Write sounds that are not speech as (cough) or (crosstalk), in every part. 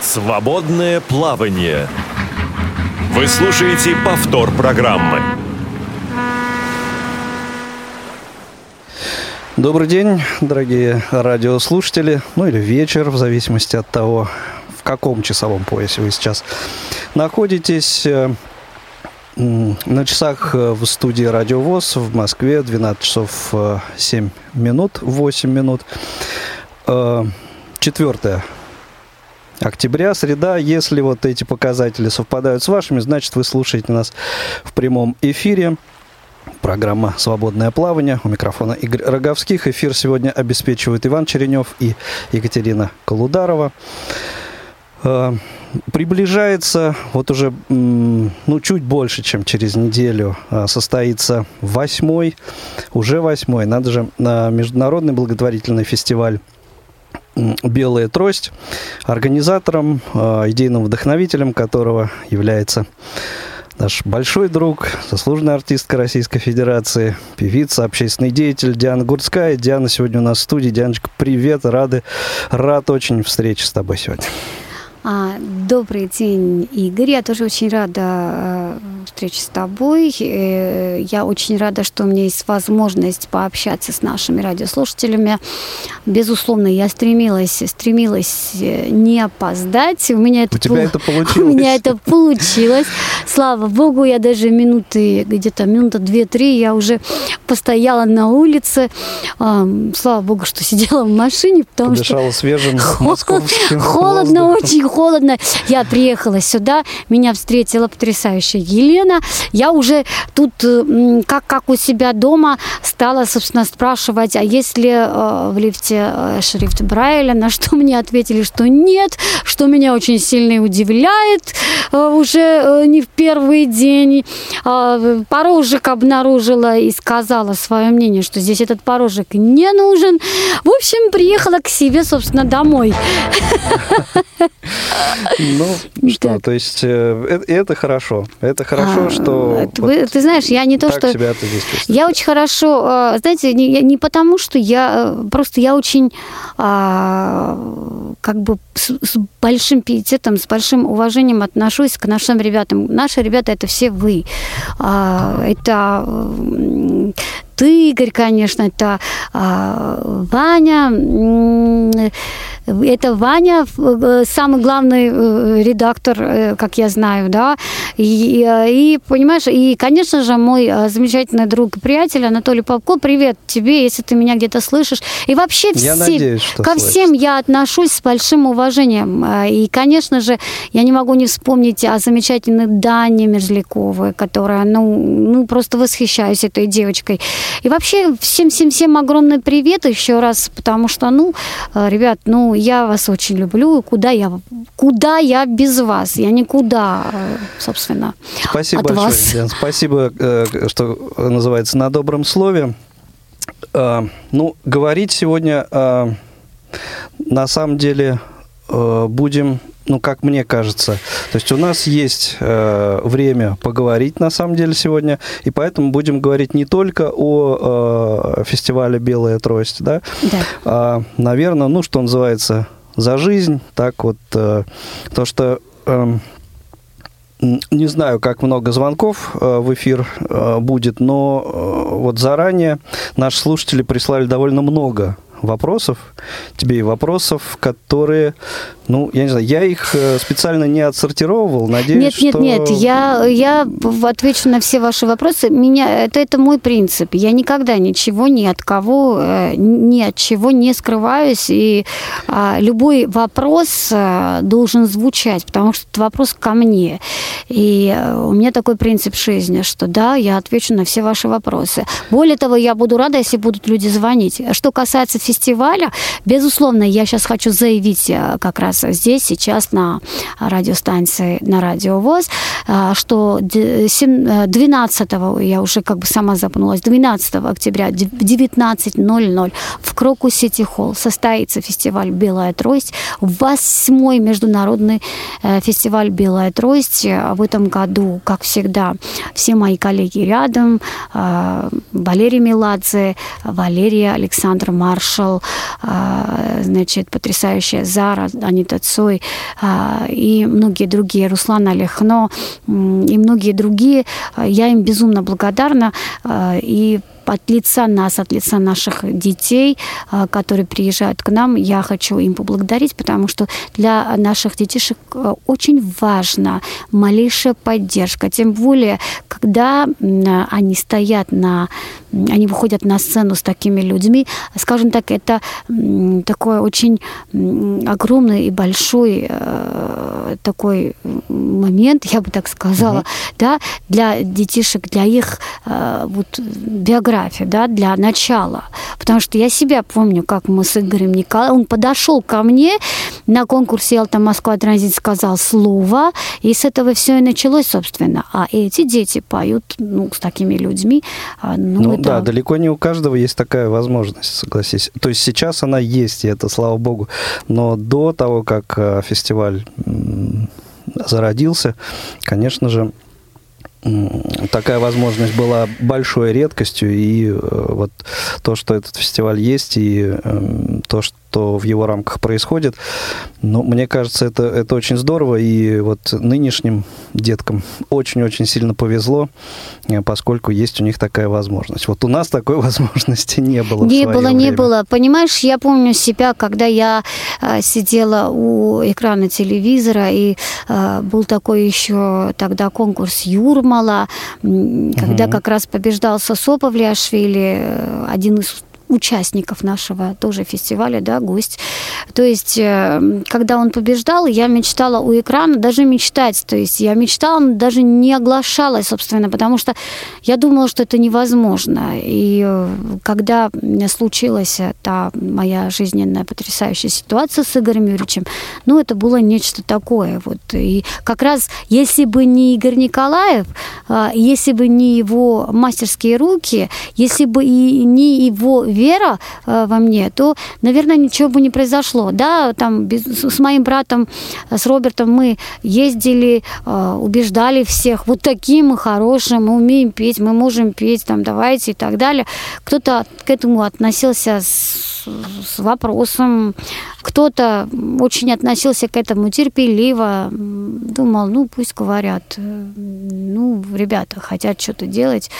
Свободное плавание. Вы слушаете повтор программы. Добрый день, дорогие радиослушатели, ну или вечер, в зависимости от того, в каком часовом поясе вы сейчас находитесь. Э, на часах э, в студии Радио ВОЗ в Москве 12 часов 7 э, минут, 8 минут. 4 октября, среда. Если вот эти показатели совпадают с вашими, значит, вы слушаете нас в прямом эфире. Программа «Свободное плавание». У микрофона Игорь Роговских. Эфир сегодня обеспечивают Иван Черенев и Екатерина Колударова. Э, приближается, вот уже ну, чуть больше, чем через неделю, э, состоится восьмой, уже восьмой, надо же, международный благотворительный фестиваль «Белая трость», организатором, э, идейным вдохновителем которого является наш большой друг, заслуженная артистка Российской Федерации, певица, общественный деятель Диана Гурцкая. Диана сегодня у нас в студии. Дианочка, привет, рады, рад очень встрече с тобой сегодня. А, добрый день, Игорь. Я тоже очень рада э, встрече с тобой. Э, я очень рада, что у меня есть возможность пообщаться с нашими радиослушателями. Безусловно, я стремилась, стремилась э, не опоздать. У меня это, у тебя это получилось. (laughs) У меня это получилось. Слава богу, я даже минуты, где-то минута две-три, я уже постояла на улице. Слава богу, что сидела в машине, потому Подышала что... свежим (laughs) Холодно, очень холодно. Я приехала сюда, меня встретила потрясающая Елена. Я уже тут, как, как у себя дома, стала, собственно, спрашивать, а если э, в лифте э, шрифт Брайля, на что мне ответили, что нет, что меня очень сильно удивляет э, уже не в первый день. А, порожек обнаружила и сказала свое мнение, что здесь этот порожек не нужен. В общем, приехала к себе, собственно, домой. (laughs) Ну, что, то есть э, это хорошо. Это хорошо, а, что... Ты знаешь, я не то, что... Я очень хорошо... А, знаете, не потому, что я... Э, просто я очень а, как бы с большим пиететом, с большим уважением отношусь к нашим ребятам. Наши ребята – это все вы. Это ты, Игорь, конечно, это Ваня, это Ваня, э, самый главный э, редактор, э, как я знаю, да. И, и понимаешь, и, конечно же, мой замечательный друг и приятель Анатолий Попко, привет тебе, если ты меня где-то слышишь. И вообще все, надеюсь, ко слышишь. всем я отношусь с большим уважением. И, конечно же, я не могу не вспомнить о замечательной Дане Мерзляковой, которая, ну, ну, просто восхищаюсь этой девочкой. И вообще всем-всем-всем огромный привет еще раз, потому что, ну, ребят, ну, я вас очень люблю, куда я, куда я без вас? Я никуда, собственно, Спасибо от большое, вас. Лен, спасибо, э, что называется, на добром слове. Э, ну, говорить сегодня э, на самом деле будем ну, как мне кажется. То есть у нас есть э, время поговорить, на самом деле, сегодня, и поэтому будем говорить не только о э, фестивале «Белая трость», да, да. а, наверное, ну, что называется, за жизнь, так вот, э, то, что... Э, не знаю, как много звонков э, в эфир э, будет, но э, вот заранее наши слушатели прислали довольно много вопросов, тебе и вопросов, которые, ну, я не знаю, я их э, специально не отсортировал, надеюсь, Нет, нет, что... нет, я, я отвечу на все ваши вопросы. Меня, это, это мой принцип. Я никогда ничего ни от кого, э, ни от чего не скрываюсь, и а, любой вопрос а, должен звучать, потому что это вопрос ко мне. И у меня такой принцип жизни, что да, я отвечу на все ваши вопросы. Более того, я буду рада, если будут люди звонить. Что касается фестиваля. Безусловно, я сейчас хочу заявить э, как раз здесь, сейчас на радиостанции, на Радио ВОЗ, э, что 12, э, я уже как бы сама запнулась, 12 октября в 19.00 в Кроку Сити Холл состоится фестиваль «Белая трость», восьмой международный фестиваль «Белая трость». В этом году, как всегда, все мои коллеги рядом, Валерий Меладзе, Валерия Александр Маршал, слушал, значит, потрясающая Зара, Анита Цой и многие другие, Руслан Алехно и многие другие. Я им безумно благодарна. И от лица нас, от лица наших детей, а, которые приезжают к нам, я хочу им поблагодарить, потому что для наших детишек а, очень важна малейшая поддержка. Тем более, когда они стоят на они выходят на сцену с такими людьми. Скажем так, это такой очень огромный и большой э, такой момент, я бы так сказала, угу. да, для детишек, для их э, вот биографии, да, для начала. Потому что я себя помню, как мы с Игорем Николаевым, он подошел ко мне на конкурсе «Ялта Москва Транзит», сказал слово, и с этого все и началось, собственно. А эти дети поют, ну, с такими людьми, а, ну, ну да, далеко не у каждого есть такая возможность, согласись. То есть сейчас она есть, и это слава богу. Но до того, как э, фестиваль зародился, конечно же, такая возможность была большой редкостью, и э, вот то, что этот фестиваль есть, и эм, то, что в его рамках происходит, ну, мне кажется, это, это очень здорово, и вот нынешним деткам очень-очень сильно повезло, э, поскольку есть у них такая возможность. Вот у нас такой (laughs) возможности не было. Не было, время. не было. Понимаешь, я помню себя, когда я э, сидела у экрана телевизора, и э, был такой еще тогда конкурс Юрма, Мала, когда угу. как раз побеждал Сосо Павлиашвили, э, один из участников нашего тоже фестиваля, да, гость. То есть, э, когда он побеждал, я мечтала у экрана даже мечтать. То есть, я мечтала, даже не оглашалась, собственно, потому что я думала, что это невозможно. И э, когда случилась та моя жизненная потрясающая ситуация с Игорем Юрьевичем, ну, это было нечто такое. Вот. И как раз, если бы не Игорь Николаев, а, если бы не его мастерские руки, если бы и не его вера э, во мне, то, наверное, ничего бы не произошло. Да, там без, с моим братом, э, с Робертом мы ездили, э, убеждали всех, вот такие мы хорошие, мы умеем петь, мы можем петь, там, давайте и так далее. Кто-то к этому относился с, с вопросом, кто-то очень относился к этому терпеливо, думал, ну, пусть говорят, ну, ребята хотят что-то делать,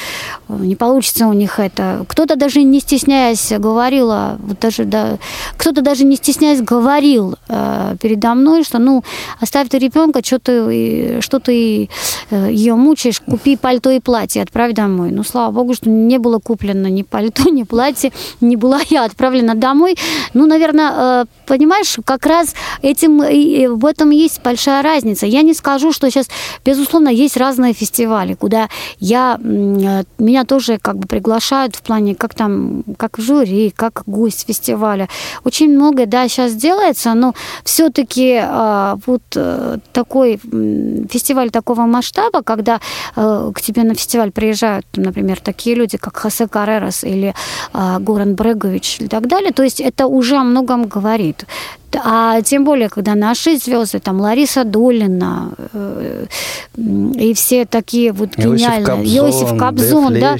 не получится у них это. Кто-то даже не стесняясь говорила, вот даже, да, кто-то даже не стесняясь говорил э, передо мной, что, ну, оставь ты ребенка, что ты, что ты ее мучаешь, купи пальто и платье, отправь домой. Ну, слава богу, что не было куплено ни пальто, ни платье, не была я отправлена домой. Ну, наверное, э, понимаешь, как раз этим, и в этом есть большая разница. Я не скажу, что сейчас, безусловно, есть разные фестивали, куда я, э, меня тоже как бы приглашают в плане, как там, как в жюри, как гость фестиваля. Очень многое, да, сейчас делается, но все-таки э, вот э, такой фестиваль такого масштаба, когда к тебе на фестиваль приезжают, например, такие люди, как Хосе Карерас или Горан Брегович и так далее, то есть это уже о многом говорит. А тем более, когда наши звезды, там Лариса Долина э, и все такие вот гениальные, Иосиф Кобзон, да.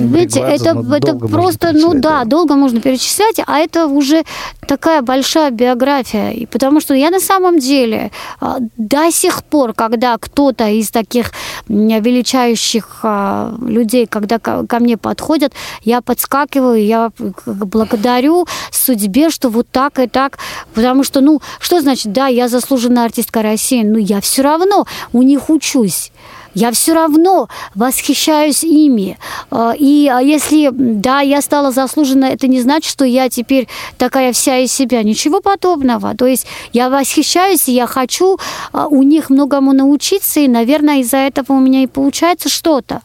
Видите, это, ну, это просто, ну да, долго можно перечислять, а это уже такая большая биография. И потому что я на самом деле а, до сих пор, когда кто-то из таких величающих а, людей, когда ко мне подходят, я подскакиваю, я благодарю судьбе, что вот так и так Потому что, ну, что значит, да, я заслуженная артистка России, но я все равно у них учусь. Я все равно восхищаюсь ими. А, и а если, да, я стала заслуженной, это не значит, что я теперь такая вся из себя. Ничего подобного. То есть я восхищаюсь, и я хочу а, у них многому научиться, и, наверное, из-за этого у меня и получается что-то.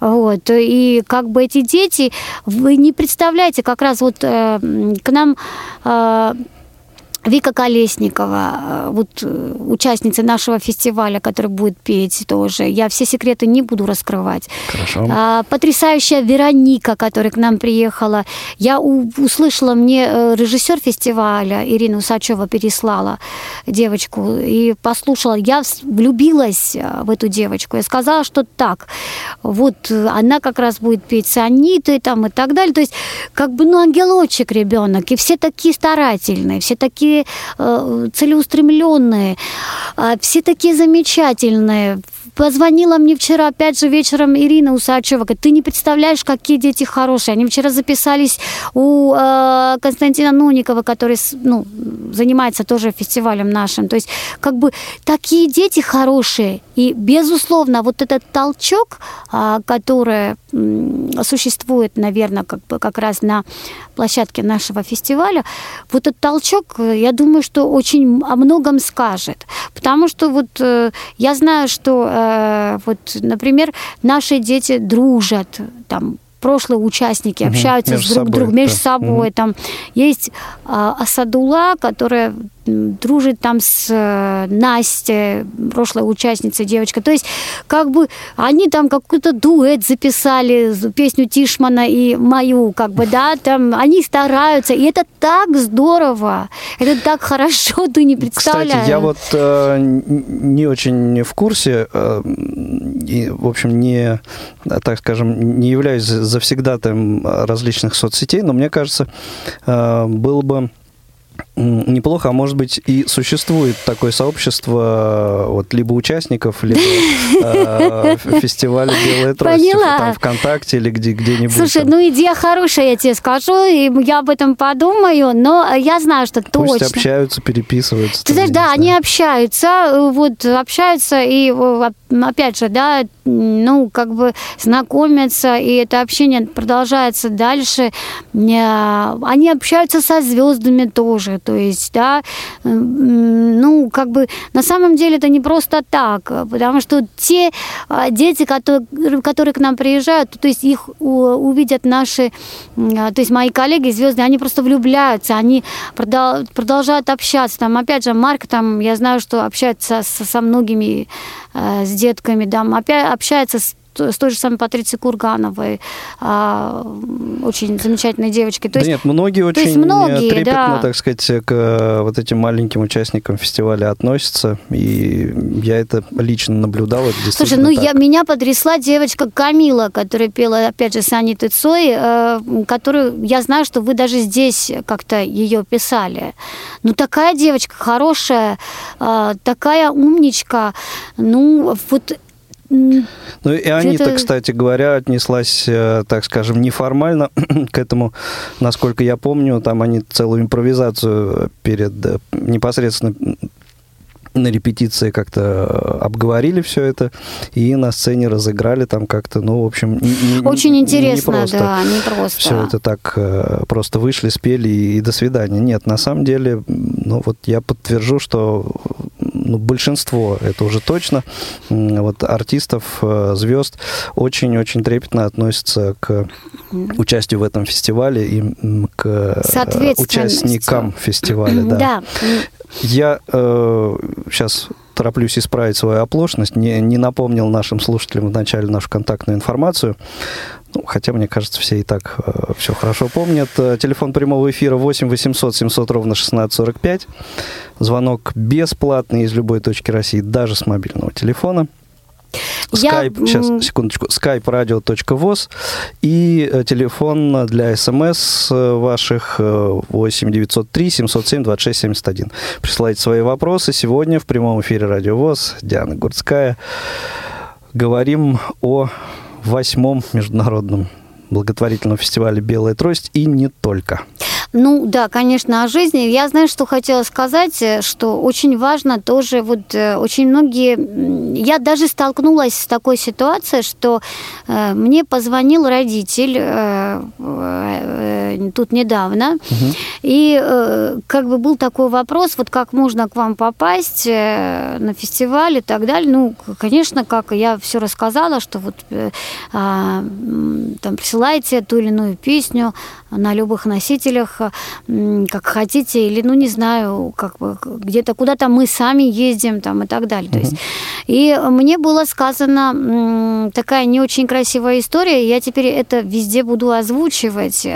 Вот. И как бы эти дети, вы не представляете, как раз вот э, к нам э, Вика Колесникова, э, вот э, участница нашего фестиваля, которая будет петь тоже. Я все секреты не буду раскрывать. Хорошо. А, потрясающая Вероника, которая к нам приехала. Я у- услышала, мне э, режиссер фестиваля Ирина Усачева переслала девочку и послушала. Я влюбилась в эту девочку. Я сказала, что так, вот она как раз будет петь с Анитой там и так далее. То есть как бы, ну, ангелочек ребенок. И все такие старательные, все такие э, целеустремленные, э, все такие замечательные. Позвонила мне вчера, опять же, вечером Ирина Усачева. Говорит, ты не представляешь, какие дети хорошие. Они вчера записались у э, Константина Нуникова, который ну, занимается тоже фестивалем нашим. То есть, как бы, такие дети хорошие. И, безусловно, вот этот толчок, а, который м, существует, наверное, как, бы, как раз на площадке нашего фестиваля, вот этот толчок, э, я думаю, что очень о многом скажет. Потому что вот э, я знаю, что э, вот, например, наши дети дружат, там, прошлые участники Мгм. общаются Между с друг собой, другом, между да. собой. Мгм. Там есть а, Асадула, которая дружит там с э, Настей, прошлой участницей девочка. То есть, как бы они там какой-то дуэт записали, песню Тишмана и мою, как бы, да, там они стараются, и это так здорово, это так хорошо, (laughs) ты не представляешь. Кстати, я вот э, не очень в курсе, э, и, в общем, не, так скажем, не являюсь завсегдатаем различных соцсетей, но мне кажется, э, было бы неплохо, а может быть и существует такое сообщество вот либо участников, либо (laughs) э, фестиваля «Белая трость» Поняла. там ВКонтакте или где, где-нибудь. Слушай, там. ну идея хорошая, я тебе скажу, и я об этом подумаю, но я знаю, что Пусть точно. общаются, переписываются. Ты знаешь, да, они общаются, э, вот общаются и опять же, да, ну как бы знакомятся, и это общение продолжается дальше. Э, Они общаются со звездами тоже, то есть, да, ну как бы на самом деле это не просто так, потому что те э, дети, которые, которые к нам приезжают, то есть их увидят наши, а, то есть мои коллеги звезды, они просто влюбляются, они продол- продолжают общаться. Там, опять же, Марк, там, я знаю, что общается со, со многими, э, с детками, да, опять общается с с той же самой Патрицией Кургановой, а, очень замечательной девочкой. То да есть, нет, многие очень есть многие, трепетно, да. так сказать, к э, вот этим маленьким участникам фестиваля относятся, и я это лично наблюдал. Это Слушай, ну так. я, меня потрясла девочка Камила, которая пела, опять же, с Анитой Цой, э, которую, я знаю, что вы даже здесь как-то ее писали. Ну, такая девочка хорошая, э, такая умничка, ну, вот... Ну и Анита, кстати говоря, отнеслась, э, так скажем, неформально (clears throat) к этому. Насколько я помню, там они целую импровизацию перед э, непосредственно на репетиции как-то э, обговорили все это и на сцене разыграли там как-то, ну, в общем, не- не- Очень не интересно, просто. да, не просто. все это так просто вышли, спели и, и до свидания. Нет, на самом деле, ну вот я подтвержу, что ну, большинство, это уже точно, вот артистов, э, звезд очень-очень трепетно относятся к участию в этом фестивале и к э, участникам фестиваля. Да. Да. Я сейчас тороплюсь исправить свою оплошность, не, не напомнил нашим слушателям вначале нашу контактную информацию. Ну, хотя, мне кажется, все и так все хорошо помнят. Э, Телефон прямого эфира 8 800 700 ровно 1645. Звонок бесплатный из любой точки России, даже с мобильного телефона. Я, Skype, сейчас, м, секундочку, skype-radio.voz и э, телефон для смс э, ваших э, 8 903 707 26 71. Присылайте свои вопросы. Сегодня в прямом эфире Радио ВОЗ Диана Гурцкая. Говорим о восьмом международном благотворительном фестивале «Белая трость» и не только. Ну да, конечно, о жизни. Я знаю, что хотела сказать, э, что очень важно тоже, вот э, очень многие... Я даже столкнулась с такой ситуацией, что э, мне позвонил родитель э, э, э, тут недавно И э, как бы был такой вопрос, вот как можно к вам попасть э, на фестиваль и так далее. Ну, конечно, как я все рассказала, что вот э, а, там присылайте ту или иную песню на любых носителях, как хотите, или, ну, не знаю, как бы где-то куда-то мы сами ездим там и так далее. То есть, и мне было сказано такая не очень красивая история, я теперь это везде буду озвучивать,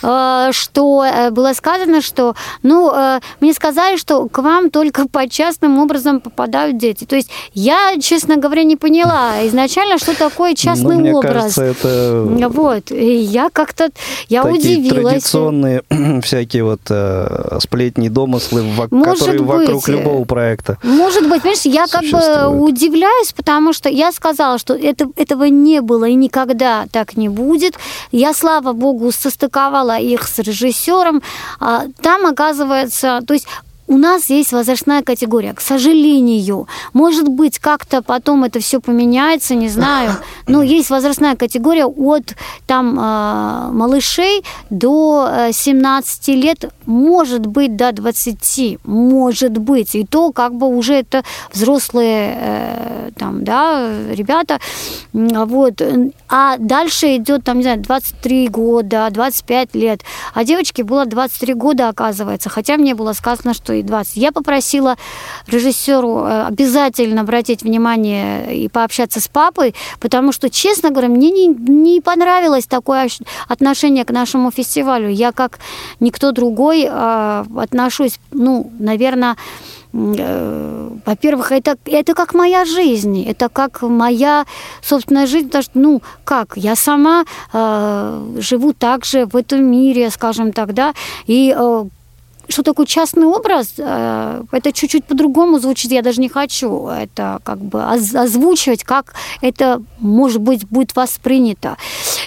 что было сказано, что, ну, мне сказали, что к вам только (laughs) по частным образом попадают дети. То есть я, честно говоря, не поняла изначально, что такое частный ну, мне образ. Кажется, это... Вот. И я как-то, я Такие удивилась. традиционные (clears throat) всякие вот э, сплетни, домыслы, Может которые вокруг быть. э, любого проекта. Может быть, понимаешь, я как бы удивляюсь, потому что я сказала, что это, этого не было и никогда так не будет. Я, слава богу, состыковала их с режиссером. А Там, оказывается, то есть у нас есть возрастная категория, к сожалению. Может быть, как-то потом это все поменяется, не знаю. Но есть возрастная категория от там э, малышей до э, 17 лет, может быть, до 20, может быть. И то как бы уже это взрослые э, там, да, ребята. Вот. А дальше идет там, не знаю, 23 года, 25 лет. А девочке было 23 года, оказывается, хотя мне было сказано, что и 20. Я попросила режиссеру э, обязательно обратить внимание и пообщаться с папой, потому что, честно говоря, мне не, не понравилось такое отношение к нашему фестивалю. Я как никто другой э, отношусь, ну, наверное, э, во-первых, это, это как моя жизнь, это как моя собственная жизнь, потому что, ну, как, я сама э, живу также в этом мире, скажем так, да, и э, что такое частный образ, э, это чуть-чуть по-другому звучит, я даже не хочу это как бы оз- озвучивать, как это, может быть, будет воспринято.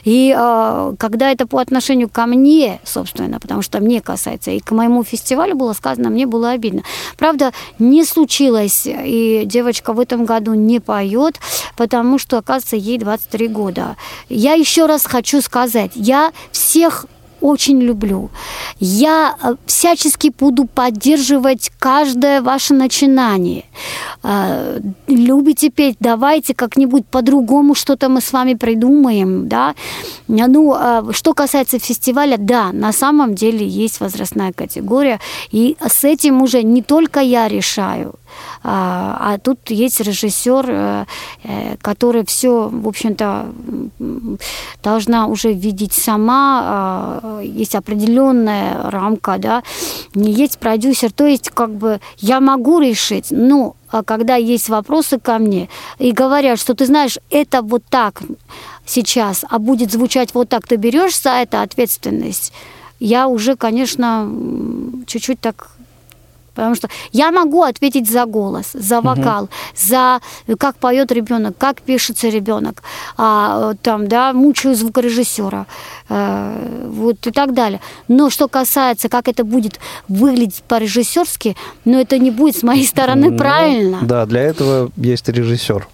И э, когда это по отношению ко мне, собственно, потому что мне касается, и к моему фестивалю было сказано, мне было обидно. Правда, не случилось, и девочка в этом году не поет, потому что, оказывается, ей 23 года. Я еще раз хочу сказать, я всех очень люблю. Я э, всячески буду поддерживать каждое ваше начинание. Э, Любите петь, давайте как-нибудь по-другому что-то мы с вами придумаем, да. Ну, э, что касается фестиваля, да, на самом деле есть возрастная категория, и с этим уже не только я решаю, а, а тут есть режиссер, который все, в общем-то, должна уже видеть сама. Есть определенная рамка, да, есть продюсер. То есть, как бы, я могу решить, но а когда есть вопросы ко мне и говорят, что ты знаешь, это вот так сейчас, а будет звучать вот так, ты берешь за это ответственность, я уже, конечно, чуть-чуть так Потому что я могу ответить за голос, за вокал, за э, как поет ребенок, как пишется ребенок, а, э, там, да, мучаю звукорежиссера, э, вот и так далее. Но что касается, как это будет выглядеть по-режиссерски, ну это не будет с моей стороны Ну, правильно. Да, для этого есть режиссер.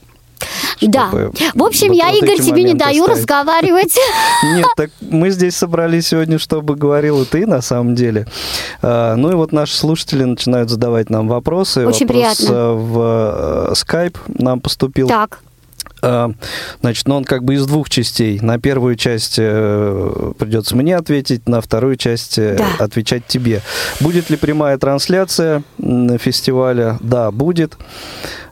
Да. В общем, вот- я, вот Игорь, тебе не даю ставить. разговаривать. (laughs) Нет, так мы здесь собрались сегодня, чтобы говорила ты, на самом деле. А, Ну и вот наши слушатели начинают задавать нам вопросы. Очень Вопрос приятно. э, в э, Skype нам поступил. Так, А, Значит, ну он как бы из двух частей. На первую часть э, придется мне ответить, на вторую часть э, Да. отвечать тебе. Будет ли прямая трансляция фестиваля? Да, будет.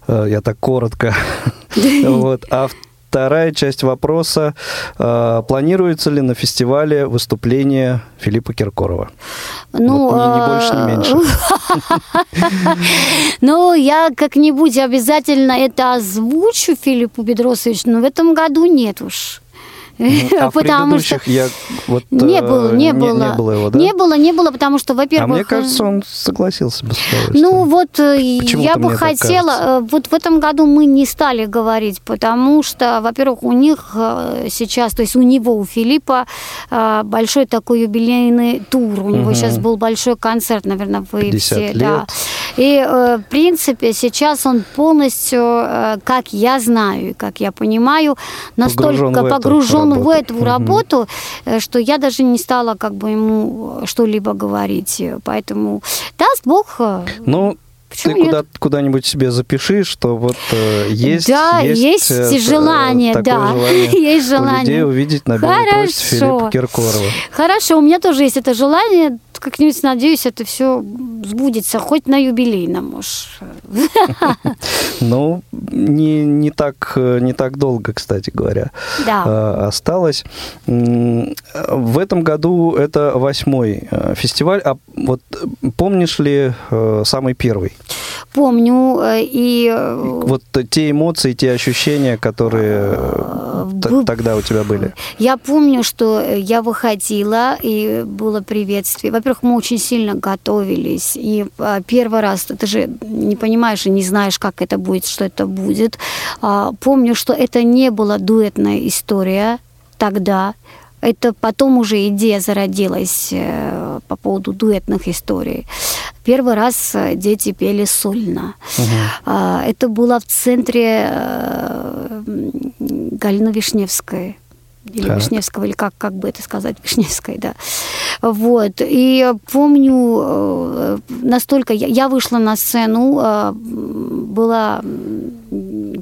Я так коротко. (laughs) (laughs) Вот. А вторая часть вопроса. э, Планируется ли на фестивале выступление Филиппа Киркорова? ну... Вот ни- ни больше, ни э, меньше. (laughs) Ну, я как-нибудь обязательно это озвучу Филиппу Бедросовичу, но в этом году нет уж. А в (laughs) Потому что я вот... не э, было, не было. Не было его, да? Не было, не было, потому что, А во-первых... мне кажется, э, он согласился бы с. Ну вот э, Почему-то я бы мне хотела, вот в этом году мы не стали говорить, потому что, во-первых, у них сейчас, то есть у него, у Филиппа большой такой юбилейный тур, у него Мгм. сейчас был большой концерт, наверное, вы 50 все, лет. да. И, э, в принципе, сейчас он полностью, э, как я знаю, как я понимаю, настолько погружен в эту, в эту работу, угу. что я даже не стала как бы ему что-либо говорить. Поэтому даст Бог. Ну, Почему ты куда, куда-нибудь себе запиши, что вот э, есть, да, есть, есть э, желание, да, желание (laughs) есть желание у людей увидеть на белой Хорошо. Филиппа Киркорова. Хорошо, у меня тоже есть это желание как-нибудь, надеюсь, это все сбудется, хоть на юбилейном, может. (laughs) Ну, не, не, так, не так долго, кстати говоря, да. А, осталось. В этом году это восьмой э, фестиваль. А вот помнишь ли э, самый первый? Помню. Э, и... Вот те эмоции, те ощущения, которые тогда у тебя были? Я помню, что я выходила, и было приветствие. Во-первых, мы очень сильно готовились. И а, первый раз ты же не понимаешь и не знаешь, как это будет, что это будет. А, помню, что это не была дуэтная история тогда. Это потом уже идея зародилась э, по поводу дуэтных историй. Первый раз э, дети пели сольно. Угу. Это было в центре э, Галины Вишневской или так. Вишневского, или как, как бы это сказать, (laughs) Вишневской, да. Вот. И помню, э, настолько... Я, я вышла на сцену, э, было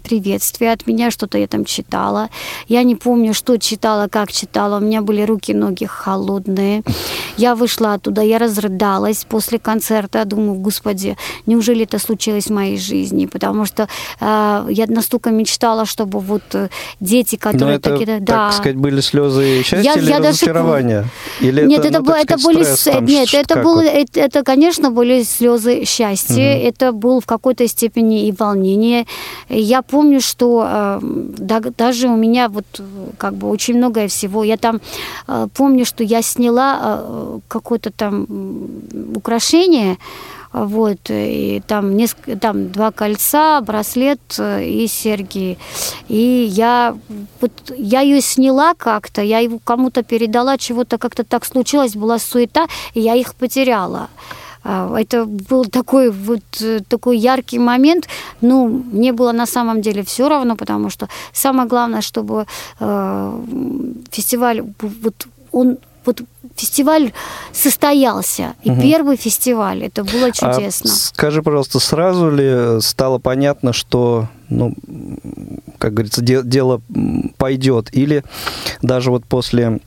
приветствие от меня, что-то я там читала. Я не помню, что читала, как читала. У меня были руки, ноги холодные. Я вышла оттуда, я разрыдалась после концерта. Думаю, господи, неужели это случилось в моей жизни? Потому что э, я настолько мечтала, чтобы вот э, дети, которые это, такие... Да. Сказать, были слезы счастья я, или я разочарования? Даже... Или Нет, это, это, ну, это были... Стресс, Нет, это, было, это, это, конечно, были слезы счастья. Угу. Это был в какой-то степени и волнение. Я помню, что э, да, даже у меня вот как бы очень многое всего. Я там э, помню, что я сняла э, какое-то там украшение, вот, и там, несколько, там два кольца, браслет э, и серьги. И я, вот, я ее сняла как-то, я его кому-то передала, чего-то как-то так случилось, была суета, и я их потеряла. А, это был такой вот э, такой яркий момент. Ну, мне было на самом деле все равно, потому что самое главное, чтобы э, фестиваль вот он вот фестиваль состоялся. И угу. первый фестиваль. Это было а чудесно. А скажи, пожалуйста, сразу ли стало понятно, что, ну, как говорится, де- дело пойдет? Или даже вот после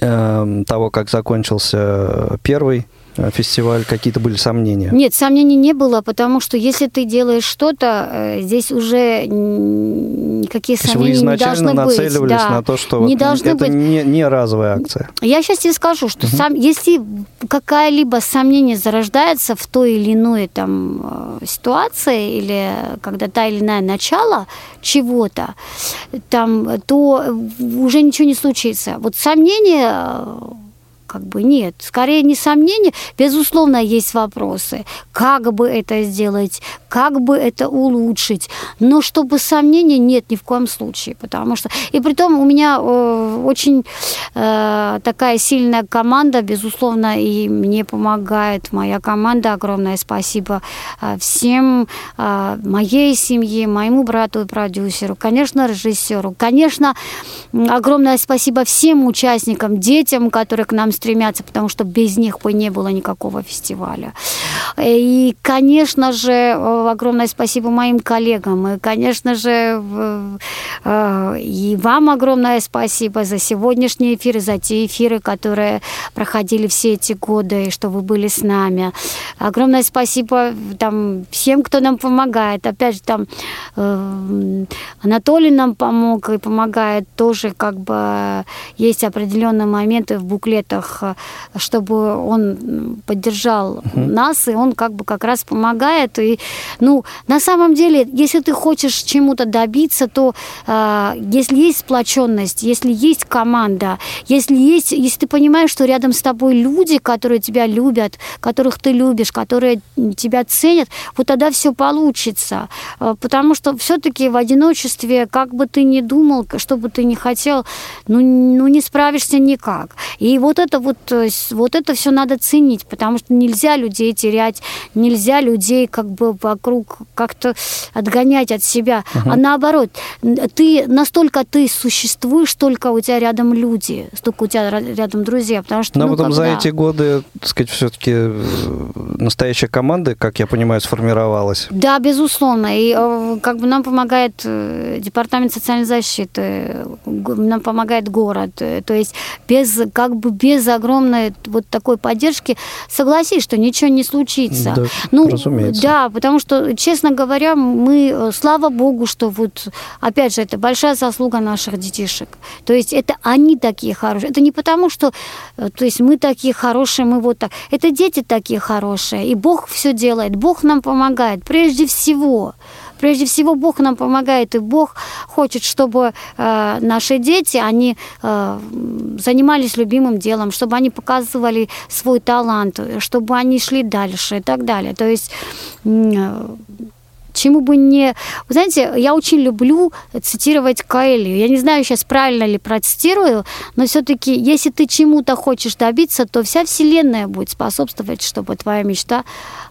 э, того, как закончился первый фестиваль, какие-то были сомнения? Нет, сомнений не было, потому что если ты делаешь что-то, э, здесь уже никакие то сомнения вы изначально не должны нацеливались быть. Да, на то, что не вот должны это быть. Не, не разовая акция. Я сейчас тебе скажу, что угу. сам, если какая-либо сомнение зарождается в той или иной там э, ситуации, или когда та или иная начало чего-то, там, то уже ничего не случится. Вот сомнение как бы нет. Скорее, не сомнение, безусловно, есть вопросы. Как бы это сделать, как бы это улучшить. Но чтобы сомнений нет ни в коем случае. Потому что... И при том у меня э, очень э, такая сильная команда, безусловно, и мне помогает моя команда. Огромное спасибо э, всем, э, моей семье, моему брату и продюсеру, конечно, режиссеру. Конечно, огромное спасибо всем участникам, детям, которые к нам стремятся, потому что без них бы не было никакого фестиваля. И, конечно же, э, огромное спасибо моим коллегам. И, конечно же, э, и вам огромное спасибо за сегодняшний эфир за те эфиры, которые проходили все эти годы, и что вы были с нами. Огромное спасибо там, всем, кто нам помогает. Опять же, там э, Анатолий нам помог и помогает тоже, как бы есть определенные моменты в буклетах Э, чтобы он поддержал угу. нас, и он как бы как раз помогает. И ну, на самом деле, если ты хочешь чему-то добиться, то э, если есть сплоченность, если есть команда, если есть, если ты понимаешь, что рядом с тобой люди, которые тебя любят, которых ты любишь, которые тебя ценят, вот тогда все получится. Э, потому что все-таки в одиночестве, как бы ты ни думал, что бы ты ни хотел, ну, ну не справишься никак. И вот это вот, вот это все надо ценить, потому что нельзя людей терять, нельзя людей как бы вокруг как-то отгонять от себя, uh-huh. а наоборот, ты настолько ты существуешь, столько у тебя рядом люди, столько у тебя рядом друзья, потому что но ну, потом когда... за эти годы, так сказать, все-таки э, настоящая команда, как я понимаю, сформировалась. Да, безусловно, и э, как бы нам помогает э, департамент социальной защиты, нам помогает город, то есть без как бы без огромной вот такой поддержки, согласись, что ничего не случится. Да, ну, разумеется. Да, потому что, честно говоря, мы, слава богу, что вот, опять же, это большая заслуга наших детишек. То есть это они такие хорошие. Это не потому, что, то есть мы такие хорошие, мы вот так. Это дети такие хорошие, и Бог все делает, Бог нам помогает, прежде всего. Прежде всего, Бог нам помогает, и Бог хочет, чтобы э, наши дети, они э, занимались любимым делом, чтобы они показывали свой талант, чтобы они шли дальше и так далее. То есть э, чему бы не... Вы знаете, я очень люблю цитировать Каэлью. Я не знаю сейчас, правильно ли процитирую, но все-таки, если ты чему-то хочешь добиться, то вся Вселенная будет способствовать, чтобы твоя мечта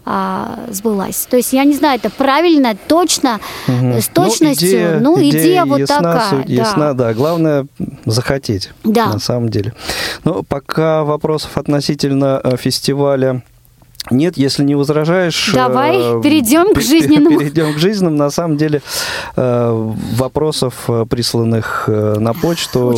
а, сбылась. То есть я не знаю, это правильно, точно, угу. с точностью. Ну, идея, ну, идея, идея вот ясна, такая. Суть ясна, да. да. Главное захотеть, да. на самом деле. Но пока вопросов относительно э, фестиваля нет, если не возражаешь... Давай э, перейдем к жизненному. (laughs) Перейдем к жизненному. На самом деле э, вопросов, э, присланных на почту,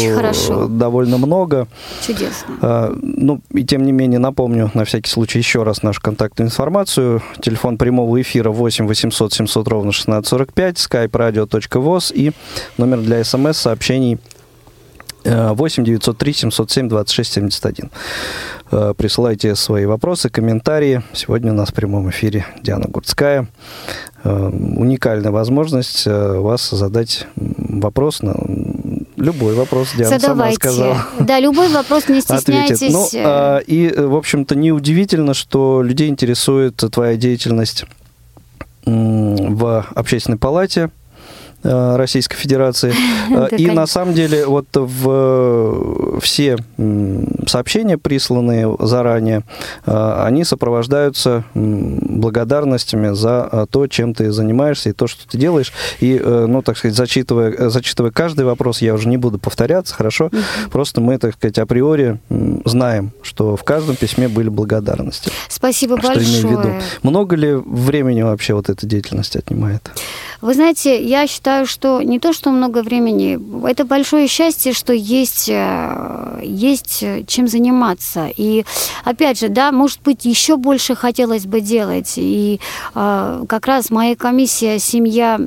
довольно много. Чудесно. Ну, и тем не менее, напомню на всякий случай еще раз нашу контактную информацию. Телефон прямого эфира 8 800 700 ровно 1645, skype radio.voz и номер для смс-сообщений 8 903 707 26 71. Присылайте свои вопросы, комментарии. Сегодня у нас в прямом эфире Диана Гурцкая. Э, уникальная возможность э, вас задать вопрос на любой вопрос, Диана Задавайте. сама сказала. Да, любой вопрос, не (laughs) стесняйтесь. Ну, а, и, в общем-то, неудивительно, что людей интересует твоя деятельность в общественной палате Российской Федерации. (laughs) Э, и на самом деле вот в все сообщения, присланные заранее, э, они сопровождаются благодарностями за то, чем ты занимаешься и то, что ты делаешь. И, ну, так сказать, зачитывая, зачитывая каждый вопрос, я уже не буду повторяться, хорошо? Просто мы, так сказать, априори знаем, что в каждом письме были благодарности. Спасибо что большое. Много ли времени вообще вот эта деятельность отнимает? Вы знаете, я считаю, что не то, что много времени, это большое счастье, что есть, э, есть чем заниматься. И опять же, да, может быть, еще больше хотелось бы делать. И э, как раз моя комиссия «Семья,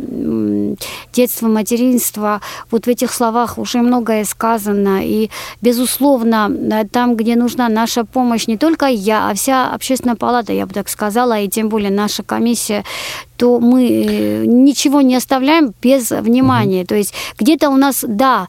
детство, материнство», вот в этих словах уже многое сказано. И, безусловно, там, где нужна наша помощь, не только я, а вся общественная палата, я бы так сказала, и тем более наша комиссия, то мы э, ничего не оставляем без внимания. Mm-hmm. То есть где-то у нас, да,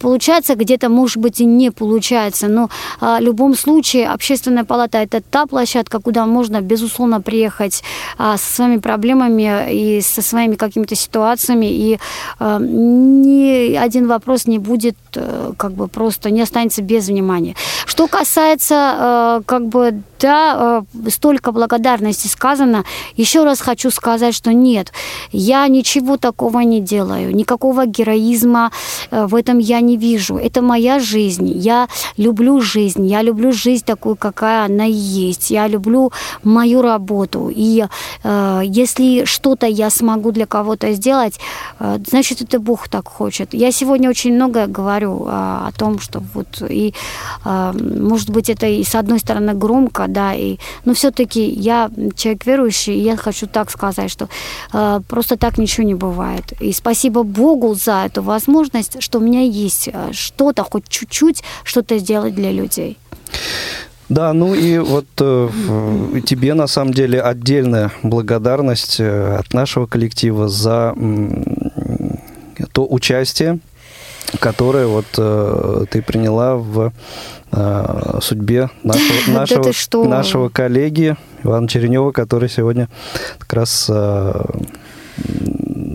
получается, где-то, может быть, и не получается, но а, в любом случае общественная палата – это та площадка, куда можно, безусловно, приехать а, со своими проблемами и со своими какими-то ситуациями, и а, ни один вопрос не будет а, как бы просто, не останется без внимания. Что касается как бы да, э, столько благодарности сказано. Еще раз хочу сказать, что нет, я ничего такого не делаю, никакого героизма э, в этом я не вижу. Это моя жизнь. Я люблю жизнь, я люблю жизнь такую, какая она есть. Я люблю мою работу. И э, если что-то я смогу для кого-то сделать, э, значит, это Бог так хочет. Я сегодня очень много говорю э, о том, что вот и, э, может быть, это и с одной стороны громко, да, и, но все-таки я человек верующий, и я хочу так сказать, что э, просто так ничего не бывает. И спасибо Богу за эту возможность, что у меня есть э, что-то, хоть чуть-чуть, что-то сделать для людей. Да, ну и вот э, тебе на самом деле отдельная благодарность э, от нашего коллектива за то участие, которое вот э, ты приняла в э, судьбе (laughs) нашего, нашего, нашего коллеги Ивана Черенева, который сегодня как раз э,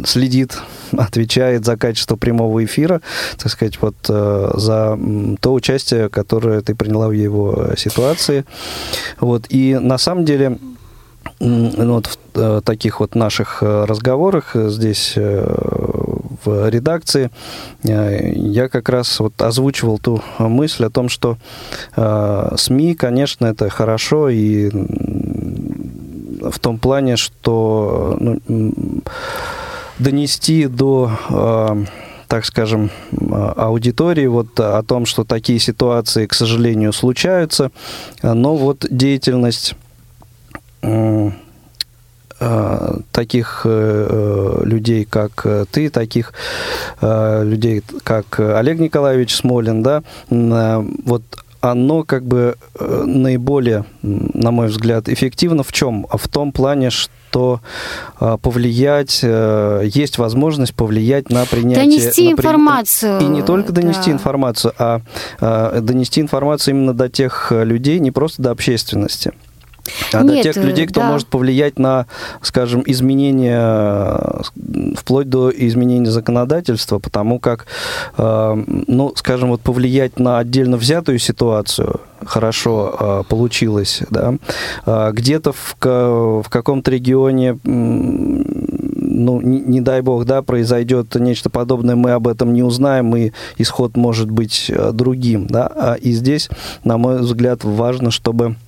следит (laughs) отвечает за качество прямого эфира, так сказать, вот э, за то участие, которое ты приняла в его ситуации. Вот. И на самом деле ну, вот в э, таких вот наших э, разговорах здесь в редакции. Я как раз вот озвучивал ту мысль о том, что СМИ, конечно, это хорошо и в том плане, что ну, донести до э, так скажем, аудитории вот о том, что такие ситуации, к сожалению, случаются, но вот деятельность э, таких э, людей, как ты, таких людей, как Олег Николаевич Смолин, да, вот оно как бы наиболее, на мой взгляд, эффективно в чем? В том плане, что что э, повлиять, э, есть возможность повлиять на принятие... Донести на информацию. И не только донести да. информацию, а э, донести информацию именно до тех людей, не просто до общественности. А Нет, до тех людей, кто да. может повлиять на, скажем, изменение, вплоть до изменения законодательства, потому как, ну, скажем, вот повлиять на отдельно взятую ситуацию – хорошо э, получилось, да, э, где-то в, в каком-то регионе ну, не, не дай бог, да, произойдет нечто подобное, мы об этом не узнаем, и исход может быть э, другим, да, и здесь, на мой взгляд, важно, чтобы Э,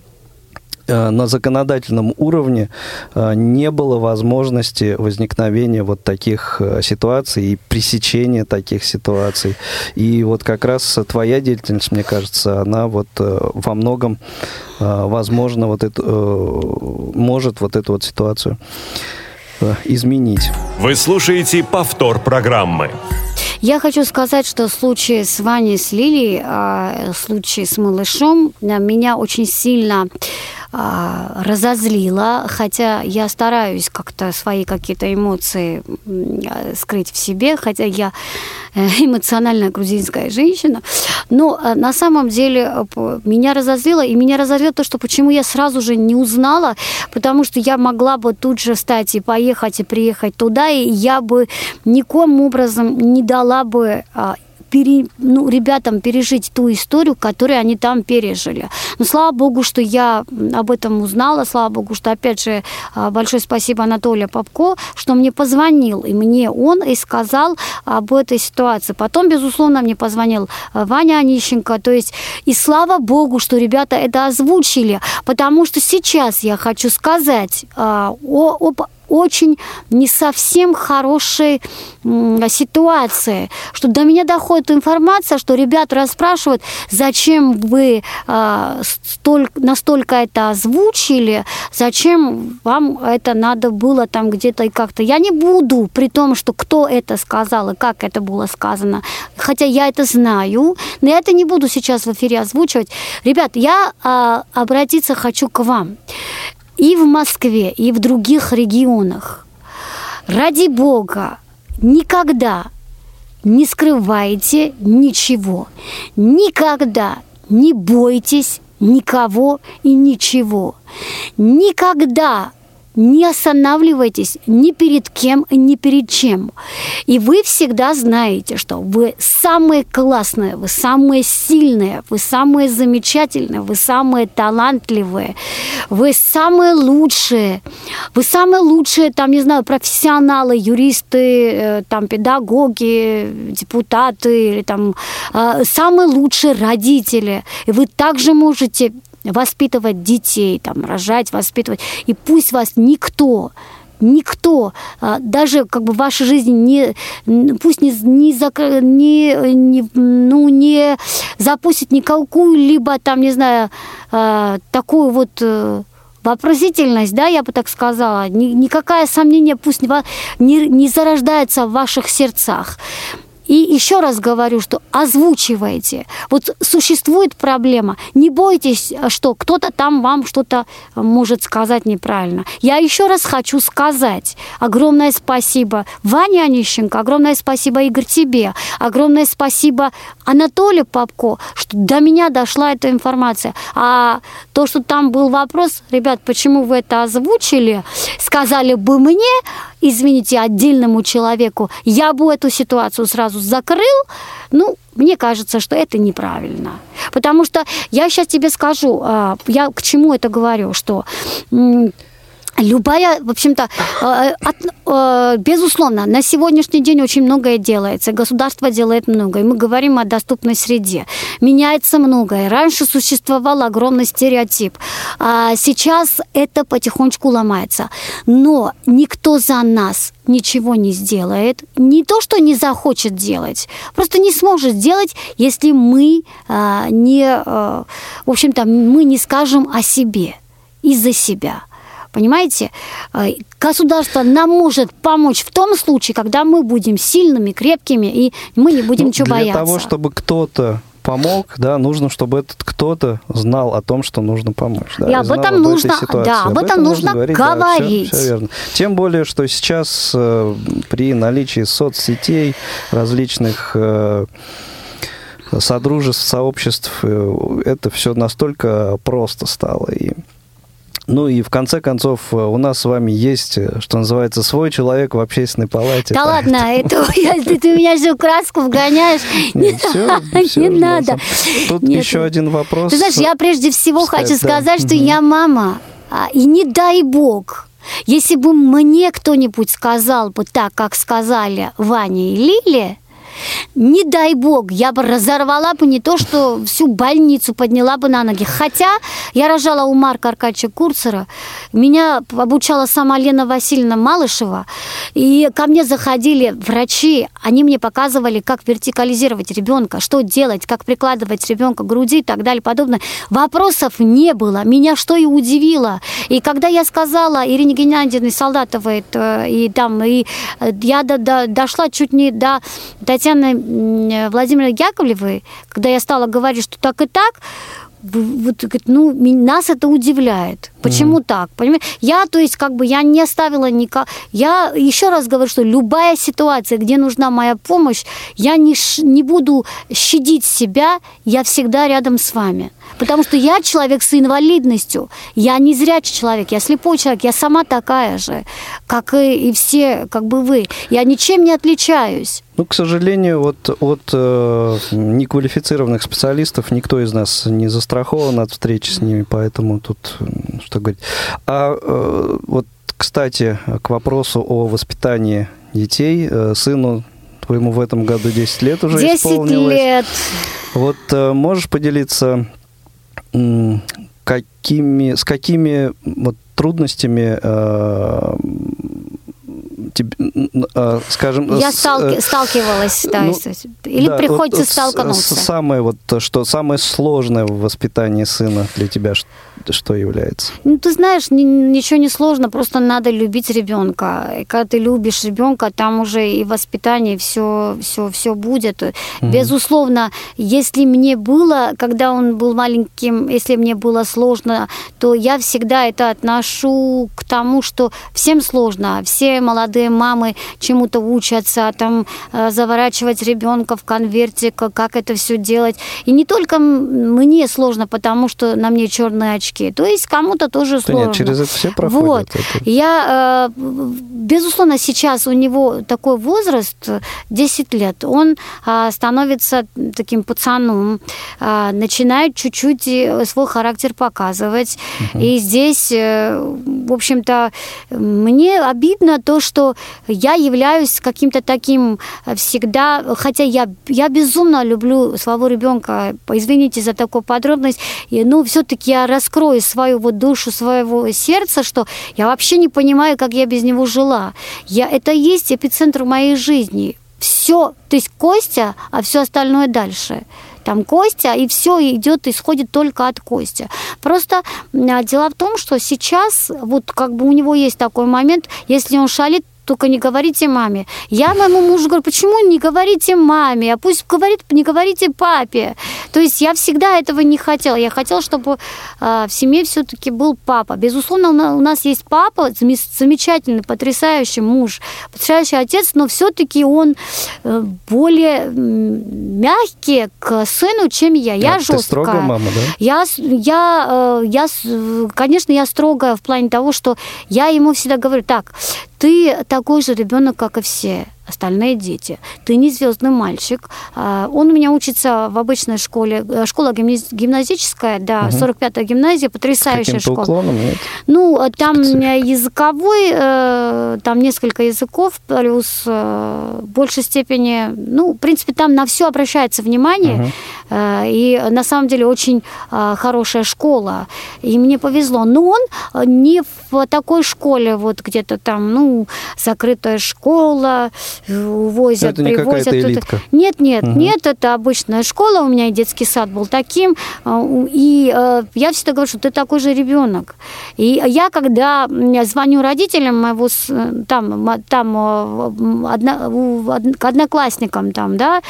на законодательном уровне э, не было возможности возникновения вот таких э, ситуаций и пресечения таких ситуаций. И вот как раз твоя деятельность, мне кажется, она вот во многом, возможно, вот это, может вот эту вот ситуацию изменить. Вы слушаете повтор программы. Я хочу сказать, что случай с Ваней, с Лилией, случай с малышом меня очень сильно а, разозлила, хотя я стараюсь как-то свои какие-то эмоции скрыть в себе, хотя я э, (laughs) эмоциональная грузинская женщина. Но э, на самом деле э, меня разозлило, и меня разозлило то, что почему я сразу же не узнала, потому что я могла бы тут же встать и поехать и приехать туда, и я бы никоим образом не дала бы а, пере, ну, ребятам пережить ту историю, которую они там пережили. Но слава богу, что я об этом узнала, слава богу, что, опять же, а, большое спасибо Анатолию Попко, что мне позвонил, и мне он и сказал об этой ситуации. Потом, безусловно, мне позвонил а, Ваня Онищенко, то есть, и слава богу, что ребята это озвучили, потому что сейчас я хочу сказать а, о, об очень не совсем хорошей ситуации, что до меня доходит информация, что ребята расспрашивают, зачем вы э, столь, настолько это озвучили, зачем вам это надо было там где-то и как-то. Я не буду, при том, что кто это сказал и как это было сказано, хотя я это знаю, но я это не буду сейчас в эфире озвучивать. Ребят, я э, обратиться хочу к вам и в Москве, и в других регионах. Ради Бога, никогда не скрывайте ничего. Никогда не бойтесь никого и ничего. Никогда не останавливайтесь ни перед кем, ни перед чем. И вы всегда знаете, что вы самые классные, вы самые сильные, вы самые замечательные, вы самые талантливые, вы самые лучшие, вы самые лучшие, там, не знаю, профессионалы, юристы, э, там, педагоги, депутаты, или там э, самые лучшие родители. И вы также можете воспитывать детей, там, рожать, воспитывать. И пусть вас никто никто, а, даже как бы в вашей жизни не, пусть не, не, не, не, ну, не запустит никакую либо там, не знаю, а, такую вот э, вопросительность, да, я бы так сказала, никакое сомнение пусть не, не, не зарождается в ваших сердцах. И еще раз говорю, что озвучивайте. Вот существует проблема. Не бойтесь, что кто-то там вам что-то может сказать неправильно. Я еще раз хочу сказать огромное спасибо Ване Онищенко, огромное спасибо, Игорь, тебе, огромное спасибо Анатолию Попко, что до меня дошла эта информация. А то, что там был вопрос, ребят, почему вы это озвучили, сказали бы мне, извините, отдельному человеку, я бы эту ситуацию сразу закрыл, ну, мне кажется, что это неправильно. Потому что я сейчас тебе скажу, а, я к чему это говорю, что Любая, в общем-то, э, э, безусловно, на сегодняшний день очень многое делается. Государство делает многое. Мы говорим о доступной среде. Меняется многое. Раньше существовал огромный стереотип. А сейчас это потихонечку ломается. Но никто за нас ничего не сделает. Не то, что не захочет делать. Просто не сможет сделать, если мы э, не, в общем-то, мы не скажем о себе из-за себя. Понимаете? Э, государство нам может помочь в том случае, когда мы будем сильными, крепкими, и мы не будем ну, ничего для бояться. Для того, чтобы кто-то помог, да, нужно, чтобы этот кто-то знал о том, что нужно помочь. Да, и об этом об нужно, да, об, об этом нужно говорить. говорить. Да, все, все верно. Тем более, что сейчас э, при наличии соцсетей, различных э, содружеств, сообществ, э, это все настолько просто стало. И ну и в конце концов э, у нас с вами есть, э, что называется, свой человек в общественной палате. Да ладно, это ты меня всю краску вгоняешь. Не (laughs) надо. Тут еще один вопрос. Ты знаешь, я прежде всего хочу сказать, что я мама. А, и не дай бог, если бы мне кто-нибудь сказал бы так, как сказали Ваня и Лилия, не дай бог, я бы разорвала бы не то, что всю больницу подняла бы на ноги. Хотя я рожала у Марка Аркадьевича Курцера, меня обучала сама Лена Васильевна Малышева, и ко мне заходили врачи, они мне показывали, как вертикализировать ребенка, что делать, как прикладывать ребенка к груди и так далее, подобное. Вопросов не было, меня что и удивило. И когда я сказала Ирине Геннадьевне Солдатовой, и там, и э, я до, до, дошла чуть не до Татьяны Татьяны Владимировны Яковлевой, когда я стала говорить, что так и так, вот, ну, нас это удивляет. Почему mm. так? Понимаете? Я, то есть, как бы, я не оставила никак... Я еще раз говорю, что любая ситуация, где нужна моя помощь, я не, ш... не буду щадить себя, я всегда рядом с вами. Потому что я человек с инвалидностью, я не зрячий человек, я слепой человек, я сама такая же, как и, и все, как бы вы. Я ничем не отличаюсь. Ну, к сожалению, вот от э, неквалифицированных специалистов никто из нас не застрахован от встречи с ними, поэтому тут что говорить. А э, вот, кстати, к вопросу о воспитании детей. Э, сыну твоему в этом году 10 лет уже 10 исполнилось. лет. Вот э, можешь поделиться, какими, с какими вот, трудностями э, скажем... Я сталки, э, сталкивалась, да, ну, или да, приходится вот, столкнуться. Самое вот, что самое сложное в воспитании сына для тебя, что является? Ну, ты знаешь, ничего не сложно, просто надо любить ребенка. И когда ты любишь ребенка, там уже и воспитание, все, все, все будет. Угу. Безусловно, если мне было, когда он был маленьким, если мне было сложно, то я всегда это отношу к тому, что всем сложно, все молодые мамы чему-то учатся, там э, заворачивать ребенка в конвертик, как это все делать. И не только мне сложно, потому что на мне черные очки, очки. То есть кому-то тоже да сложно. Нет, через это все проходят. Вот. Это. Я, э, безусловно, сейчас у него такой возраст, 10 лет, он э, становится таким пацаном, э, начинает чуть-чуть свой характер показывать. Угу. И здесь, в общем-то, мне обидно то, что я являюсь каким-то таким всегда, хотя я, я безумно люблю своего ребенка, извините за такую подробность, но все-таки я раскрою раскрою свою вот душу, своего сердца, что я вообще не понимаю, как я без него жила. Я, это есть эпицентр моей жизни. Все, то есть Костя, а все остальное дальше там Костя, и все идет, исходит только от Костя. Просто дело в том, что сейчас вот как бы у него есть такой момент, если он шалит, только не говорите маме. Я моему мужу говорю, почему не говорите маме, а пусть говорит, не говорите папе. То есть я всегда этого не хотела. Я хотела, чтобы э, в семье все-таки был папа. Безусловно, у нас есть папа, замечательный, потрясающий муж, потрясающий отец, но все-таки он э, более мягкий к сыну, чем я. Я а, жесткая. Ты строгая мама, да? Я, я, э, я, конечно, я строгая в плане того, что я ему всегда говорю, так, ты такой же ребенок, как и все остальные дети. Ты не звездный мальчик. А, он у меня учится в обычной школе. Э, школа гимназическая, да, угу. 45-я гимназия, потрясающая школа. Уклоном, нет? Ну, э, там языковой, э, там несколько языков, плюс в большей степени, ну, в принципе, там на все обращается внимание. Угу. И на самом деле очень хорошая школа. И мне повезло. Но он не в такой школе, вот где-то там, ну, закрытая школа, увозят, это привозят. Не элитка. Нет, нет, угу. нет, это обычная школа. У меня и детский сад был таким. А, и э, я всегда говорю, что ты такой же ребенок. И я, когда звоню родителям моего, там, там э, к одноклассникам, там, да,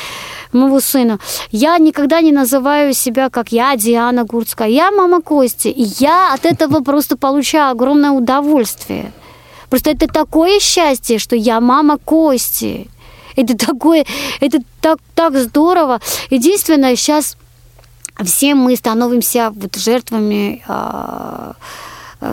моего сына, я никогда не называю себя как я Диана Гурцкая. Я мама Кости. И я от этого (laughs) просто получаю огромное удовольствие. Просто это такое счастье, что я мама Кости. Это такое, это так, так здорово. Единственное, сейчас все мы становимся вот жертвами э,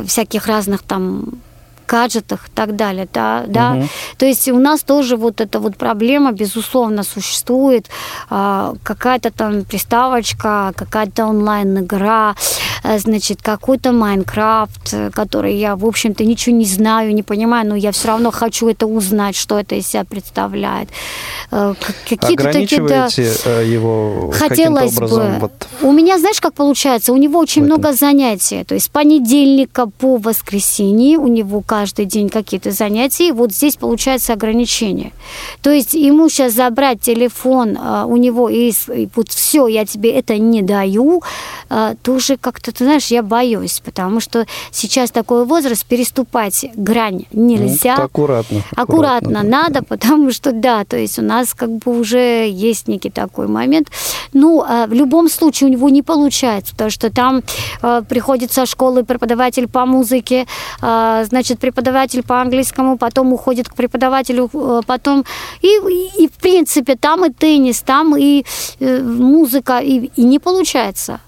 всяких разных там гаджетах и так далее, да, угу. да. То есть у нас тоже вот эта вот проблема, безусловно, существует. А, какая-то там приставочка, какая-то онлайн-игра, э, значит, какой-то Майнкрафт, который я, в общем-то, ничего не знаю, не понимаю, но я все равно хочу это узнать, что это из себя представляет. Э, какие-то такие-то... Э, его Хотелось образом, бы. Вот... У меня, знаешь, как получается? У него очень много занятий. То есть с понедельника по воскресенье у него каждый день какие-то занятия, и вот здесь получается ограничение. То есть ему сейчас забрать телефон а, у него и, и вот все, я тебе это не даю, а, тоже как-то, ты знаешь, я боюсь, потому что сейчас такой возраст, переступать грань нельзя. Ну, аккуратно. Аккуратно, аккуратно да. надо, потому что, да, то есть у нас как бы уже есть некий такой момент. Ну, а в любом случае у него не получается, потому что там а, приходит со школы преподаватель по музыке, а, значит, преподаватель по английскому, потом уходит к преподавателю, э, потом и, и, в принципе там и теннис, там и э, музыка, и, и не получается.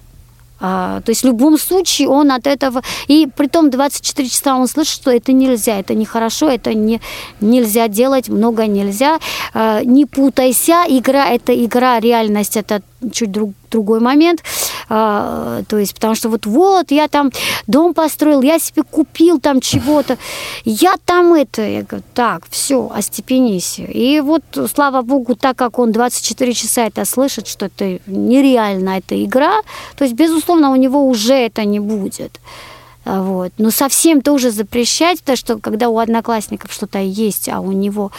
А, то есть в любом случае он от этого... И при том 24 часа он слышит, что это нельзя, это нехорошо, это не, нельзя делать, много нельзя. А, не путайся, игра – это игра, реальность – это чуть друг, другой момент. А, то есть, потому что вот, вот, я там дом построил, я себе купил там чего-то, я там это, я говорю, так, все, остепенись. И вот, слава богу, так как он 24 часа это слышит, что это нереально, это игра, то есть, безусловно, у него уже это не будет. Вот. Но совсем тоже запрещать, то, что когда у одноклассников что-то есть, а у него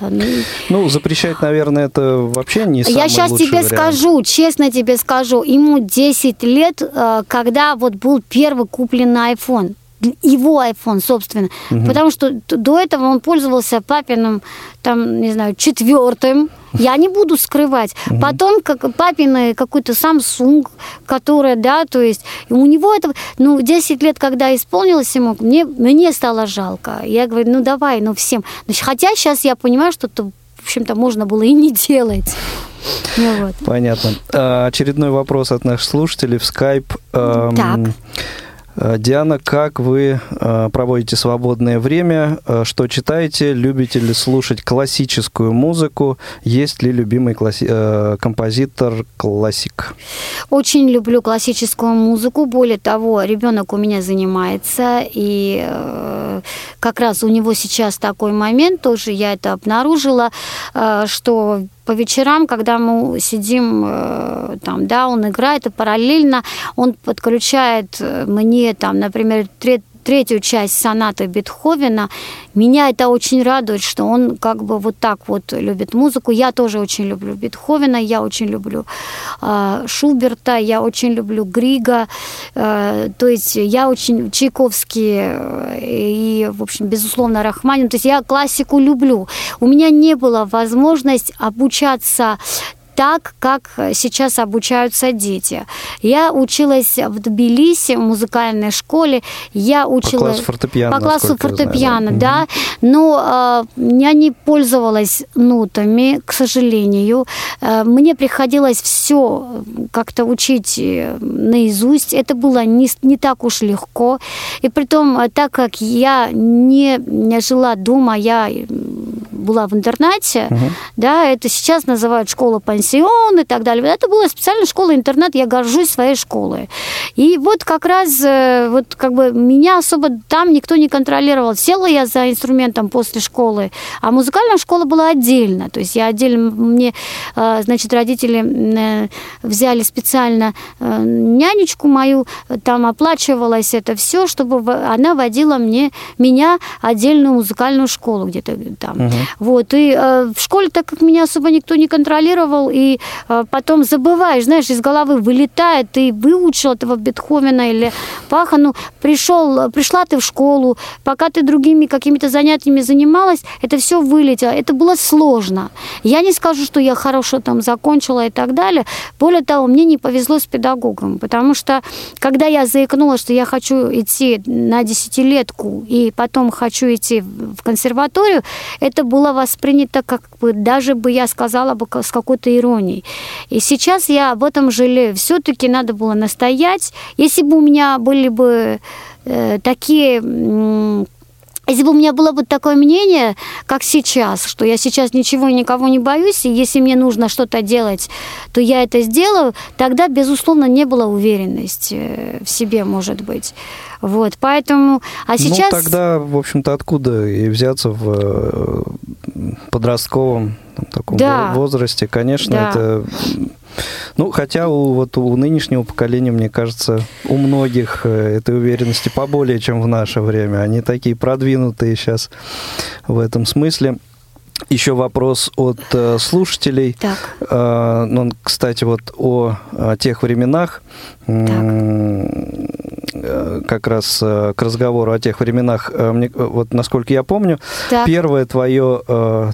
ну, ну, запрещать, наверное, это вообще не самый Я сейчас тебе вариант. скажу, честно тебе скажу, ему 10 лет, э, когда вот был первый купленный iPhone его iPhone, собственно. Угу. Потому что до этого он пользовался папиным, там, не знаю, четвертым. Я не буду скрывать. Угу. Потом как папины какой-то Samsung, который, да, то есть у него это, ну, 10 лет, когда исполнилось ему, мне, мне стало жалко. Я говорю, ну, давай, ну, всем. Хотя сейчас я понимаю, что это, в общем-то, можно было и не делать. Ну, вот. Понятно. А, очередной вопрос от наших слушателей в Skype. Так. Э, Диана, как вы э, проводите свободное время? Э, что читаете? Любите ли слушать классическую музыку? Есть ли любимый класси- композитор классик? Очень люблю классическую музыку. Более того, ребенок у меня занимается, и как раз у него сейчас такой момент, тоже я это обнаружила, что по вечерам, когда мы сидим там, да, он играет, и параллельно он подключает мне там, например, третью часть сонаты Бетховена. Меня это очень радует, что он как бы вот так вот любит музыку. Я тоже очень люблю Бетховена, я очень люблю э, Шуберта, я очень люблю Грига. Э, то есть я очень Чайковский э, и, в общем, безусловно, Рахманин. То есть я классику люблю. У меня не было возможности обучаться так, как сейчас обучаются дети. Я училась в Тбилиси, в музыкальной школе. Я училась... По классу фортепиано. По классу фортепиано, да. Но э, я не пользовалась нотами, к сожалению. Э, мне приходилось все как-то учить э, наизусть. Это было не, не так уж легко. И при том, э, так как я не, жила дома, я была в интернате, угу. да, это сейчас называют школа-пансион и так далее. Это была специальная школа-интернат, я горжусь своей школой. И вот как раз, э, вот как бы меня особо там никто не контролировал. Села я за инструментом после школы, а музыкальная школа была отдельно. То есть я отдельно, мне, э, значит, родители э, взяли специально нянечку мою, там оплачивалось это все, чтобы она водила мне, меня отдельную музыкальную школу где-то там. Угу. Вот, и в школе, так как меня особо никто не контролировал, и э, потом забываешь, знаешь, из головы вылетает, ты выучил этого Бетховена или Паха, ну, пришел, пришла ты в школу, пока ты другими какими-то занятиями занималась, это все вылетело. Это было сложно. Я не скажу, что я хорошо там закончила и так далее. Более того, мне не повезло с педагогом, потому что когда я заикнулась, что я хочу идти на десятилетку и потом хочу идти в консерваторию, это было воспринято как бы, даже бы я сказала бы, с какой-то иронией. И сейчас я об этом жалею. Все-таки надо было настоять. Если бы у меня были бы э, такие если бы у меня было бы такое мнение, как сейчас, что я сейчас ничего и никого не боюсь, и если мне нужно что-то делать, то я это сделаю, тогда, безусловно, не было уверенности э, в себе, может быть. Вот, поэтому... А ну, сейчас... Ну, тогда, в общем-то, откуда и взяться в э, подростковом таком да. возрасте? Конечно, да. это ну, хотя у, вот у нынешнего поколения, мне кажется, у многих э, этой уверенности поболее, чем в наше время. Они такие продвинутые сейчас в этом смысле. Еще вопрос от э, слушателей. Так. Э, ну, кстати, вот о, о тех временах. Так. Э, как раз э, к разговору о тех временах, э, мне, вот насколько я помню, так. первое твое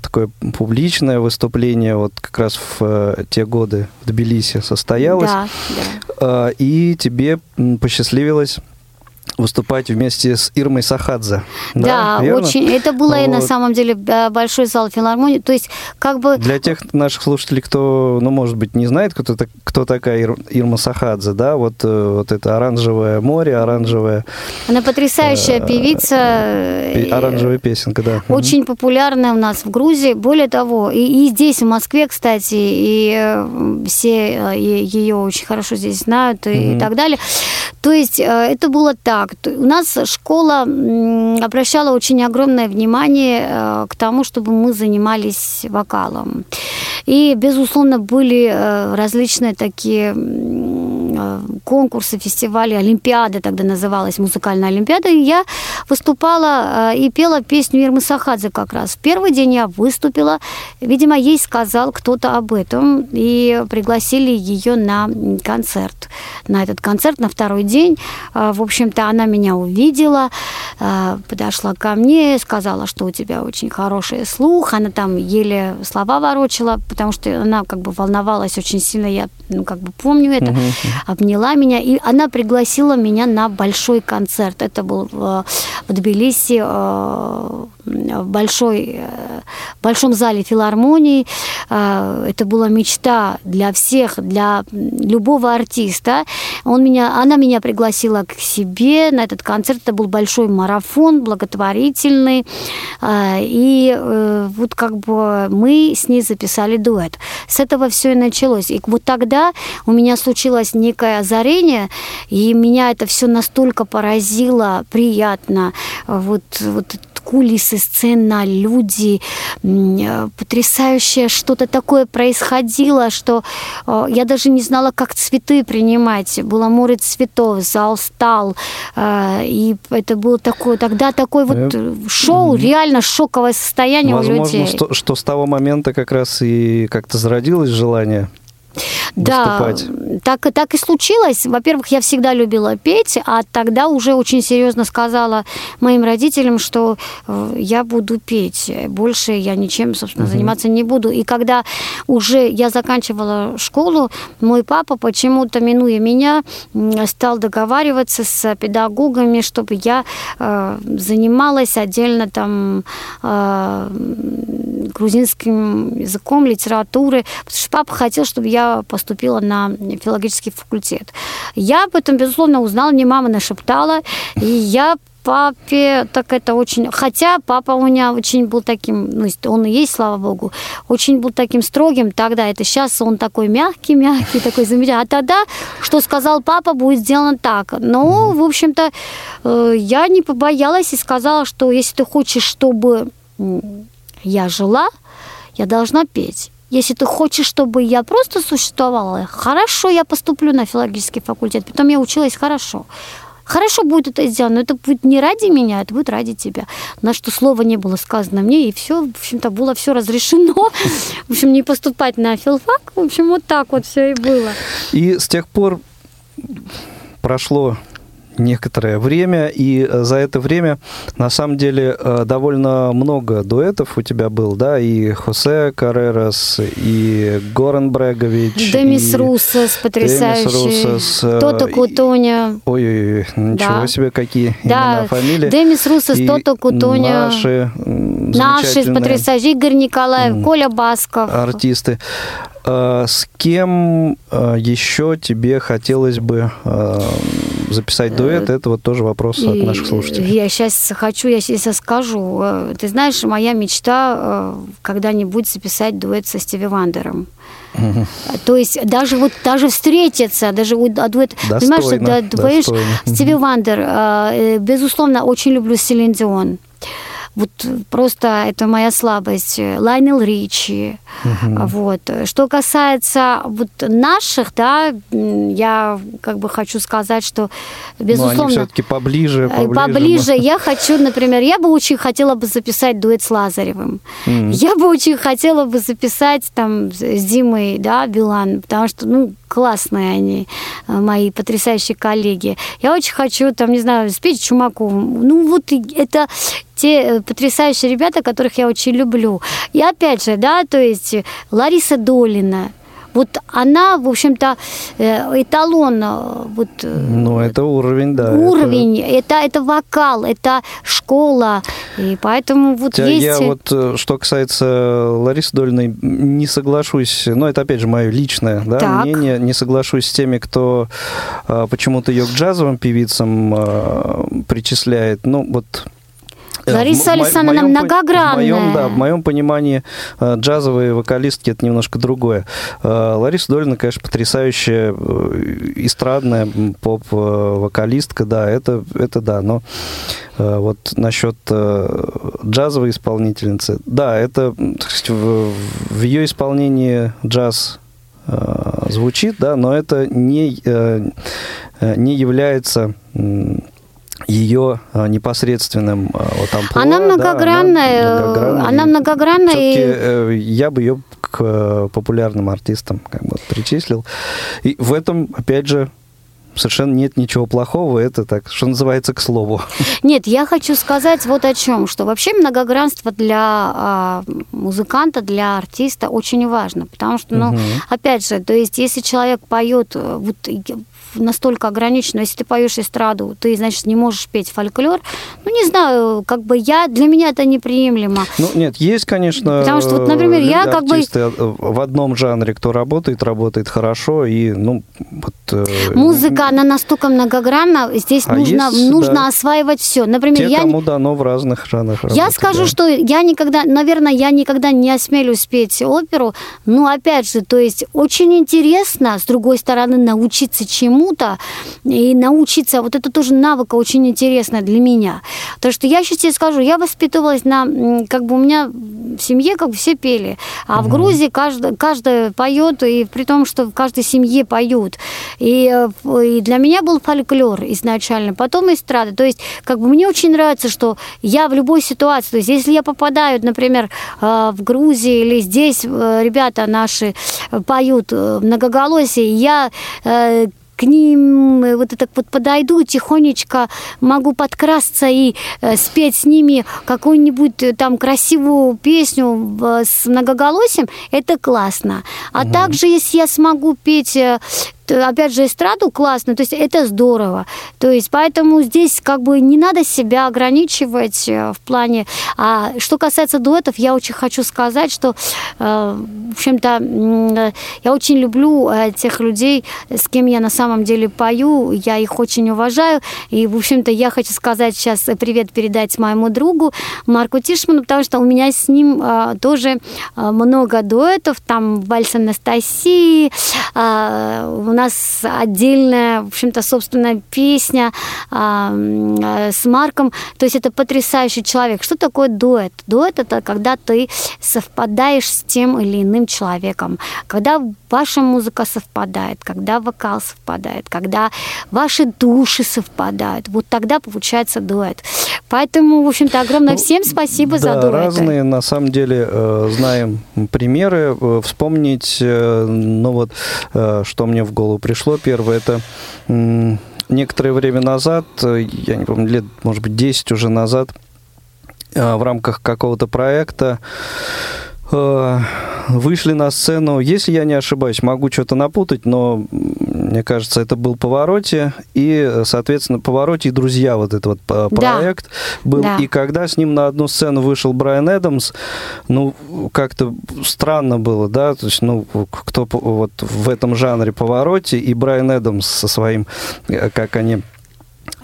такое публичное выступление вот как раз в те годы в Тбилиси состоялось, да, да. и тебе посчастливилось выступать вместе с Ирмой Сахадзе. Да, да очень. Это было вот. и на самом деле большой зал филармонии. То есть, как бы... Для тех наших слушателей, кто, ну, может быть, не знает, кто, кто такая Ир, Ирма Сахадзе, да, вот, э, вот это оранжевое море, оранжевое... Она потрясающая э, певица. Э, оранжевая песенка, да. Очень угу. популярная у нас в Грузии. Более того, и, и здесь, в Москве, кстати, и э, все ее очень хорошо здесь знают и, угу. и так далее. То есть, это было так. У нас школа обращала очень огромное внимание э, к тому, чтобы мы занимались вокалом. И, безусловно, были э, различные такие Э, конкурсы, фестивали, Олимпиады тогда называлась, музыкальная Олимпиада, и я выступала э, и пела песню Ирмы Сахадзе как раз. В первый день я выступила, видимо, ей сказал кто-то об этом, и пригласили ее на концерт. На этот концерт на второй день, э, в общем-то, она меня увидела, подошла ко мне, сказала, что у тебя очень хороший слух, она там еле слова ворочила, потому что она как бы волновалась очень сильно, я ну, как бы помню это. Uh-huh обняла меня, и она пригласила меня на большой концерт. Это был в, в Тбилиси э, в большой, э, большом зале филармонии. Э, это была мечта для всех, для любого артиста. Он меня, она меня пригласила к себе на этот концерт. Это был большой марафон, благотворительный. И вот как бы мы с ней записали дуэт. С этого все и началось. И вот тогда у меня случилось не некое озарение, и меня это все настолько поразило, приятно. Вот, вот кулисы, сцена, люди, э, потрясающее что-то такое происходило, что э, я даже не знала, как цветы принимать. Было море цветов, зал стал, и это было такое, тогда такое вот шоу, реально шоковое состояние Возможно, у людей. Что, что с того момента как раз и как-то зародилось желание да, так, так и случилось. Во-первых, я всегда любила петь, а тогда уже очень серьезно сказала моим родителям, что э, я буду петь. Больше я ничем, собственно, угу. заниматься не буду. И когда уже я заканчивала школу, мой папа почему-то, минуя меня, стал договариваться с педагогами, чтобы я э, занималась отдельно там э, грузинским языком, литературой, потому что папа хотел, чтобы я поступила на филологический факультет. Я об этом, безусловно, узнала, мне мама нашептала, и я папе так это очень... Хотя папа у меня очень был таким, ну, он и есть, слава богу, очень был таким строгим тогда. Это сейчас он такой мягкий, мягкий, такой замечательный. А тогда, что сказал папа, будет сделано так. Но, в общем-то, э, я не побоялась и сказала, что если ты хочешь, чтобы я жила, я должна петь. Если ты хочешь, чтобы я просто существовала, хорошо, я поступлю на филологический факультет. Потом я училась хорошо. Хорошо будет это сделано, но это будет не ради меня, это будет ради тебя. На что слова не было сказано мне, и все, в общем-то, было все разрешено. В общем, не поступать на филфак. В общем, вот так вот все и было. И с тех пор прошло некоторое время, и э, за это время, на самом деле, э, довольно много дуэтов у тебя был, да, и Хосе Каррерас, и Горан Брегович, Демис. Русос, потрясающий, Демис Русос, э, Тото Кутоня. Ой-ой-ой, ничего да. себе, какие да. имена, фамилии. Демис Русос, и Тото Кутоня. Наши Наши потрясающие, Игорь Николаев, Коля Басков. Артисты. С кем еще тебе хотелось бы записать дуэт, это вот тоже вопрос от наших слушателей. Я сейчас хочу, я сейчас скажу. Э, ты знаешь, моя мечта э, когда-нибудь записать дуэт со Стиви Вандером. Угу. То есть даже вот даже встретиться, даже а дуэт, достойно, понимаешь, да, дуэт Стиви Вандер, э, безусловно, очень люблю Селин Дион. Вот просто это моя слабость. Лайнел Ричи. Угу. Вот. Что касается вот наших, да, я как бы хочу сказать, что безусловно... Но они все-таки поближе, э, поближе. Поближе. Я хочу, например, я бы очень хотела бы записать дуэт с Лазаревым. Угу. Я бы очень хотела бы записать там с Димой, да, Билан, потому что, ну, классные они, э, мои потрясающие коллеги. Я очень хочу, там, не знаю, спеть Чумакову. Ну, вот это те э, потрясающие ребята, которых я очень люблю. И опять же, да, то есть Лариса Долина, вот она, в общем-то, э, эталон. Э, вот, э, ну, это уровень, да. Уровень, это, это, это вокал, это школа. И поэтому вот я, есть... Я вот, что касается Ларисы Дольной, не соглашусь, но это, опять же, мое личное да, так. мнение, не соглашусь с теми, кто почему-то ее к джазовым певицам причисляет. Ну, вот Лариса Александровна многогранная. В моем, да, в моем понимании э, джазовые вокалистки это немножко другое. Э, Лариса Долина, конечно, потрясающая э, эстрадная поп-вокалистка, да, это, это да, но вот насчет джазовой исполнительницы, да, это в, в ее исполнении джаз звучит, да, но это не, не является ее а, непосредственным а, вот, амплуа, она многогранная, да, она многогранная, она многогранная и... Э, я бы ее к э, популярным артистам как бы причислил. И в этом, опять же, совершенно нет ничего плохого, это так, что называется, к слову. (laughs) Нет, я хочу сказать вот о чем, что вообще многогранство для а, музыканта, для артиста очень важно, потому что, ну, угу. опять же, то есть если человек поет, э, вот настолько ограничено. Если ты поешь эстраду, ты, значит, не можешь петь фольклор. Ну, не знаю, как бы я, для меня это неприемлемо. Ну, нет, есть, конечно, Потому что, вот, например, я как бы... Э, в одном жанре, кто работает, работает хорошо, и, ну, вот... Э, Музыка, она настолько многогранна, здесь а нужно, есть, нужно да. осваивать все. Например, Те, я... кому дано в разных жанрах Я работать, скажу, да. что я никогда, наверное, я никогда не осмелюсь петь оперу, но, опять же, то есть очень интересно, с другой стороны, научиться чему чему-то и научиться. Вот это тоже навык очень интересно для меня. То, что я сейчас тебе скажу, я воспитывалась на, как бы у меня в семье как бы все пели, а угу. в Грузии каждый, каждый поет, и при том, что в каждой семье поют. И, и для меня был фольклор изначально, потом эстрада. То есть, как бы мне очень нравится, что я в любой ситуации, то есть, если я попадаю, например, э, в Грузии или здесь э, ребята наши поют э, многоголосие, я к ним вот так вот подойду, тихонечко могу подкрасться и э, спеть с ними какую-нибудь э, там красивую песню э, с многоголосием, это классно. А угу. также, если я смогу петь э, опять же, эстраду классно, то есть это здорово. То есть поэтому здесь как бы не надо себя ограничивать э, в плане... А что касается дуэтов, я очень хочу сказать, что, э, в общем-то, я очень люблю э, тех людей, с кем я на самом деле пою, я их очень уважаю, и, в общем-то, я хочу сказать сейчас привет передать моему другу Марку Тишману, потому что у меня с ним тоже много дуэтов, там вальс Анастасии, нас отдельная, в общем-то, собственная песня э, с Марком. То есть это потрясающий человек. Что такое дуэт? Дуэт это когда ты совпадаешь с тем или иным человеком, когда ваша музыка совпадает, когда вокал совпадает, когда ваши души совпадают. Вот тогда получается дуэт. Поэтому, в общем-то, огромное ну, всем спасибо да, за дуэты. разные, на самом деле, э, знаем примеры. Э, вспомнить, э, ну вот, что мне в голову пришло. Первое, это некоторое время назад, я не помню, лет, может быть, 10 уже назад, в рамках какого-то проекта вышли на сцену, если я не ошибаюсь, могу что-то напутать, но мне кажется, это был «Повороте», и, соответственно, «Повороте» и «Друзья» вот этот вот проект да. был. Да. И когда с ним на одну сцену вышел Брайан Эдамс, ну, как-то странно было, да, то есть, ну, кто вот в этом жанре «Повороте» и Брайан Эдамс со своим, э, как они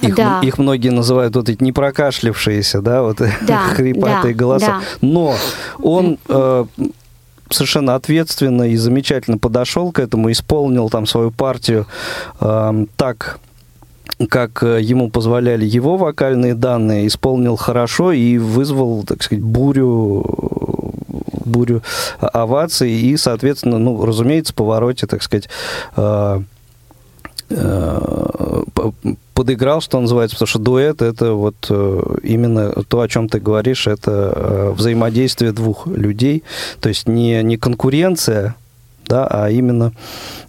их, да. их многие называют вот эти непрокашлившиеся, да, вот да, (laughs) хрипатые да, голоса. Да. Но он э, совершенно ответственно и замечательно подошел к этому, исполнил там свою партию э, так, как э, ему позволяли его вокальные данные, исполнил хорошо и вызвал, так сказать, бурю бурю оваций и, соответственно, ну, разумеется, повороте, так сказать, э, э, подыграл, что называется, потому что дуэт это вот э, именно то, о чем ты говоришь, это э, взаимодействие двух людей, то есть не, не конкуренция, да, а именно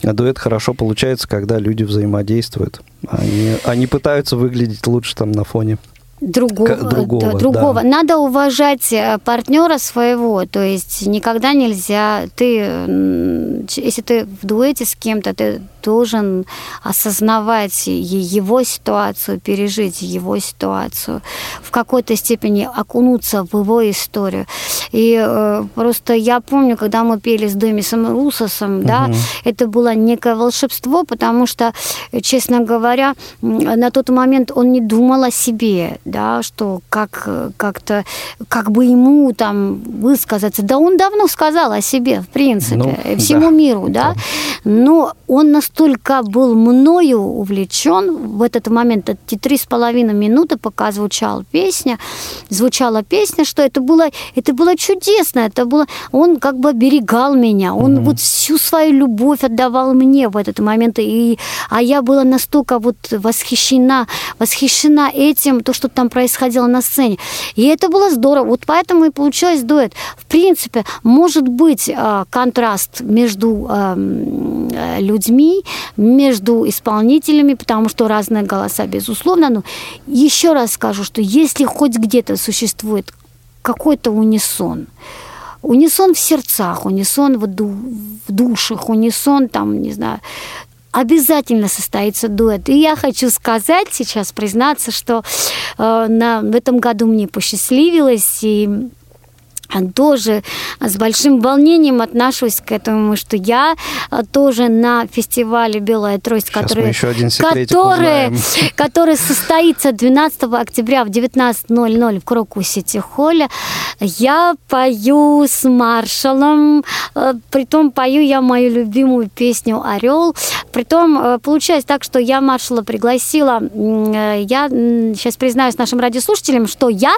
дуэт хорошо получается, когда люди взаимодействуют. Они, они пытаются выглядеть лучше там на фоне другого. другого, другого. Да. Надо уважать э, партнера своего, то есть никогда нельзя, ты, если ты в дуэте с кем-то, ты должен осознавать его ситуацию, пережить его ситуацию, в какой-то степени окунуться в его историю. И э, просто я помню, когда мы пели с Демисом Русосом, угу. да, это было некое волшебство, потому что, честно говоря, на тот момент он не думал о себе, да, что как как-то, как бы ему там высказаться. Да он давно сказал о себе, в принципе, ну, всему да. миру, да. Но он настолько был мною увлечен в этот момент, эти три с половиной минуты, пока звучала песня, звучала песня, что это было, это было чудесно, это было, он как бы оберегал меня, он mm-hmm. вот всю свою любовь отдавал мне в этот момент, и, а я была настолько вот восхищена, восхищена этим, то, что там происходило на сцене. И это было здорово. Вот поэтому и получилось дуэт. В принципе, может быть э, контраст между э, между исполнителями, потому что разные голоса, безусловно. Но еще раз скажу, что если хоть где-то существует какой-то унисон, унисон в сердцах, унисон в, ду в душах, унисон там, не знаю, обязательно состоится дуэт. И я хочу сказать сейчас, признаться, что э, на, в этом году мне посчастливилось, и тоже с большим волнением отношусь к этому, что я э, тоже на фестивале «Белая трость», который, который, (laughs) который состоится 12 октября в 19.00 в Кроку Сити Холле, я пою с маршалом, э, притом пою я мою любимую песню «Орел», Притом э, получается так, что я маршала пригласила, э, я сейчас признаюсь нашим радиослушателям, что я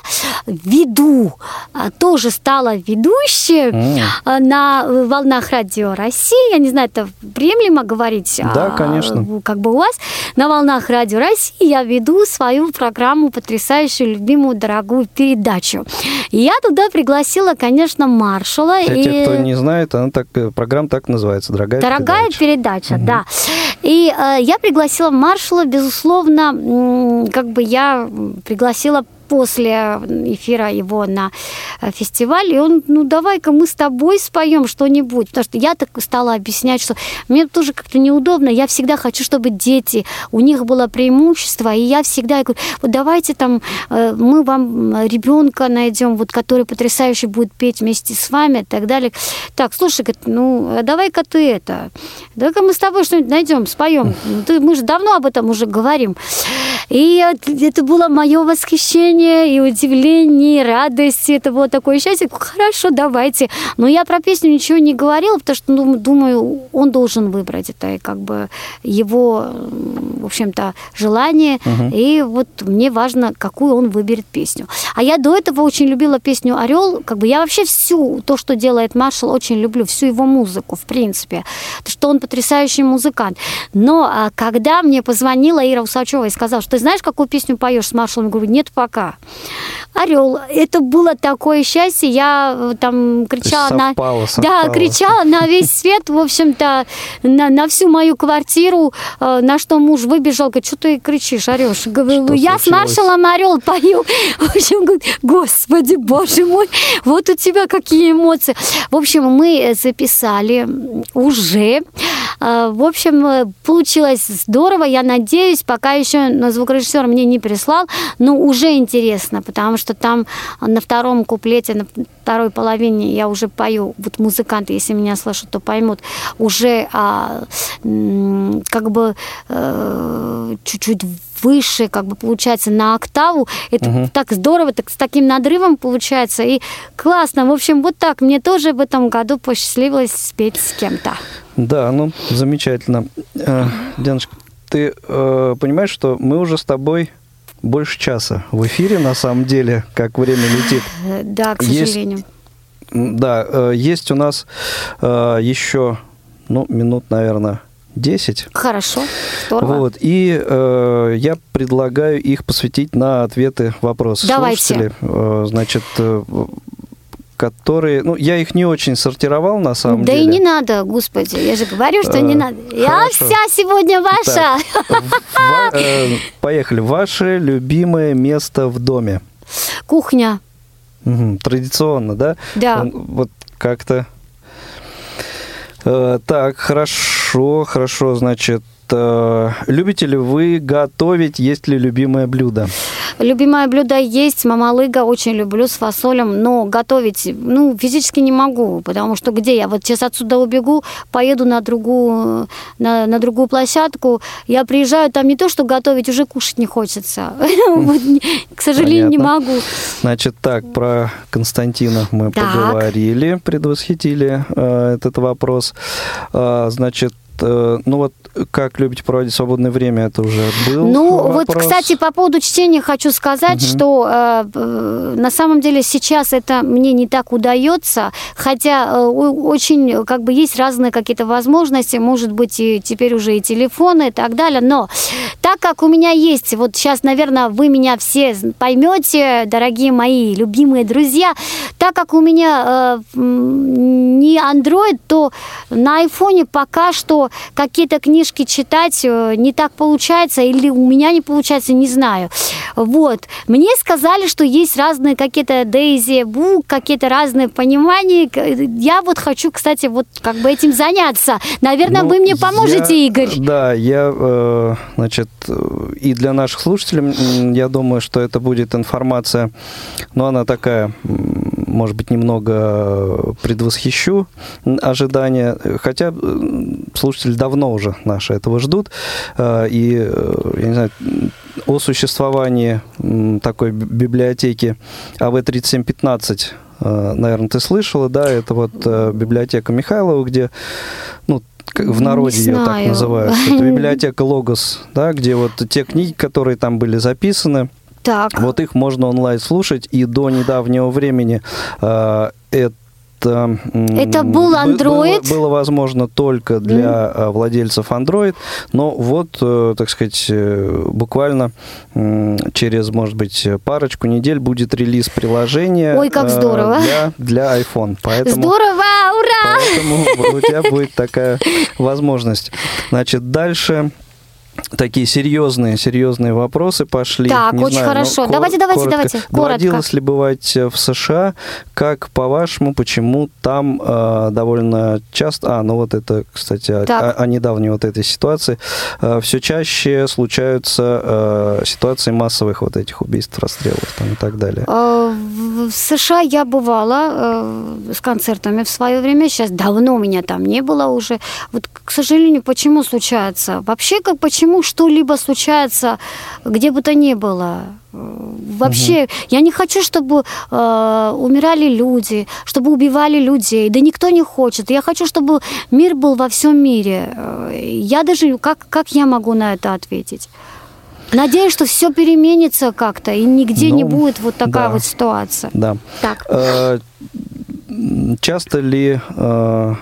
веду, а, тоже стала ведущей mm. на волнах радио России. Я не знаю, это приемлемо говорить? Да, конечно. Как бы у вас на волнах радио России я веду свою программу потрясающую, любимую, дорогую передачу. И я туда пригласила, конечно, маршала. Для и... тех, кто не знает, она так, программа так называется, дорогая, дорогая передача. передача угу. да. И э, я пригласила маршала, безусловно, как бы я пригласила после эфира его на э, фестивале, и он, ну, давай-ка мы с тобой споем что-нибудь. Потому что я так стала объяснять, что мне тоже как-то неудобно, я всегда хочу, чтобы дети, у них было преимущество, и я всегда я говорю, вот давайте там э, мы вам ребенка найдем, вот, который потрясающе будет петь вместе с вами и так далее. Так, слушай, говорит, ну, а давай-ка ты это, давай-ка мы с тобой что-нибудь найдем, споем. Ну, мы же давно об этом уже говорим. И это было мое восхищение и удивление, и радость. Это было такое счастье. Хорошо, давайте. Но я про песню ничего не говорила, потому что ну, думаю, он должен выбрать. Это как бы его, в общем-то, желание. Угу. И вот мне важно, какую он выберет песню. А я до этого очень любила песню Орел. Как бы я вообще всю то, что делает Маршал, очень люблю. Всю его музыку, в принципе. Что он потрясающий музыкант. Но а, когда мне позвонила Ира Усачева и сказала, что ты знаешь, какую песню поешь с маршалом? Я говорю, нет пока. Орел. Это было такое счастье. Я э, там кричала совпало, на... Совпало. Да, кричала на весь свет, в общем-то, на, на всю мою квартиру, э, на что муж выбежал, говорит, что ты кричишь, орешь? Говорю, что я случилось? с маршалом Орел пою. (laughs) В общем, говорит, господи, боже мой, вот у тебя какие эмоции. В общем, мы записали уже. Э, в общем, получилось здорово. Я надеюсь, пока еще на звукорежиссер мне не прислал, но уже интересно, потому что там на втором куплете, на второй половине я уже пою, вот музыканты, если меня слышат, то поймут, уже а, как бы а, чуть-чуть выше, как бы получается на октаву. Это угу. так здорово, так с таким надрывом получается. И классно. В общем, вот так. Мне тоже в этом году посчастливилось спеть с кем-то. Да, ну, замечательно. Э, Дианочка, ты э, понимаешь, что мы уже с тобой больше часа в эфире, на самом деле, как время летит. (laughs) Да, к сожалению. Есть, да, э, есть у нас э, еще, ну, минут, наверное, 10. Хорошо, здорово. Вот, и э, я предлагаю их посвятить на ответы вопросов Давайте. слушателей. Э, значит, э, которые... Ну, я их не очень сортировал, на самом да деле. Да и не надо, господи. Я же говорю, что не э, надо. Я вся сегодня ваша. (laughs) Э, поехали. Ваше любимое место в доме? Кухня. Традиционно, да? Да. Вот как-то... Э, так, хорошо, хорошо, значит, любите ли вы готовить, есть ли любимое блюдо? Любимое блюдо есть, мамалыга очень люблю с фасолем, но готовить, ну, физически не могу, потому что где я? Вот сейчас отсюда убегу, поеду на другую, на, на другую площадку, я приезжаю, там не то, что готовить, уже кушать не хочется. (laughs) К сожалению, не могу. Значит, так, про Константина мы поговорили, предвосхитили э, этот вопрос. А, значит, Э, ну вот как любите проводить свободное время, это уже был Ну вопрос. вот, кстати, по поводу чтения хочу сказать, угу. что э, э, на самом деле сейчас это мне не так удается, хотя э, очень как бы есть разные какие-то возможности, может быть и теперь уже и телефоны и так далее, но так как у меня есть, вот сейчас, наверное, вы меня все поймете, дорогие мои любимые друзья, так как у меня э, не Android, то на айфоне пока что какие-то книжки читать э, не так получается, или у меня не получается, не знаю. Вот. Мне сказали, что есть разные какие-то Дейзи Бук, какие-то разные понимания. Я вот хочу, кстати, вот как бы этим заняться. Наверное, ну, вы мне поможете, я, Игорь. Да, я, э, значит, и для наших слушателей, я думаю, что это будет информация, но она такая, может быть, немного предвосхищу ожидания, хотя слушатели давно уже наши этого ждут, э, и, э, я не знаю, о существовании такой библиотеки АВ-3715 э, наверное, ты слышала, да, это вот библиотека Михайлова, где ну, в народе Не ее так называют. (laughs) Это библиотека Логос, да, где вот те книги, которые там были записаны, Так. вот их можно онлайн слушать, и до недавнего времени э, это м, Это был бы- Android? Было, было возможно только для э, владельцев Android, но вот, э, так сказать, э, буквально через, может быть, парочку недель будет релиз приложения Ой, как э, здорово. для, для iPhone. Поэтому, Здорово, ура! поэтому у тебя будет такая возможность. Значит, дальше такие серьезные, серьезные вопросы пошли. Так, Не очень знаю, ну, хорошо. Давайте, давайте, коротко. давайте, коротко. Доводилось ли бывать э, в США? Как, по-вашему, почему там э, довольно часто... А, ну вот это, кстати, о, о- о недавней вот этой ситуации. все чаще случаются э, ситуации массовых вот этих убийств, расстрелов там и так далее. Э, В США я бывала э, с концертами в свое время. Сейчас давно меня там не было уже. Вот, к сожалению, почему случается? Вообще, как почему что-либо случается, где бы то ни было? Вообще, я не хочу, чтобы э, умирали люди, чтобы убивали людей. Да никто не хочет. Я хочу, чтобы мир был во всем мире. Э, Я даже как как я могу на это ответить? Надеюсь, что все переменится как-то, и нигде не Ну, будет вот такая да. вот ситуация. Да. Так. Э, Часто ли э,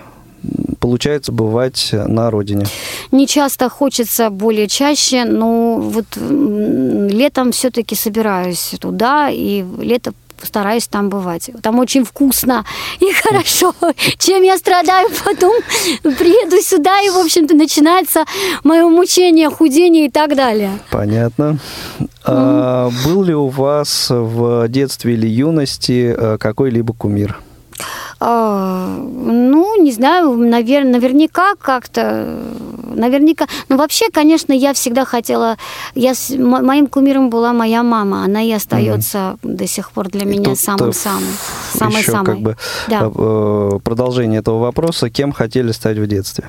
получается бывать на родине? Не часто хочется более чаще, но вот летом все-таки собираюсь туда, и лето стараюсь там бывать. Там очень вкусно и (laughs) хорошо. Чем я страдаю потом, приеду сюда, и, в общем-то, начинается мое мучение, худение и так далее. Понятно. А, был ли у вас в детстве или юности э, какой-либо кумир? А, Ну, не знаю, навер- наверняка как-то, наверняка. Но вообще, конечно, я всегда хотела, я, с- мо- моим кумиром была моя мама, она и остается до сих пор для И меня э, самым-самым, (laughs) самой-самой. как бы Да. э, продолжение этого вопроса. Кем хотели стать в детстве?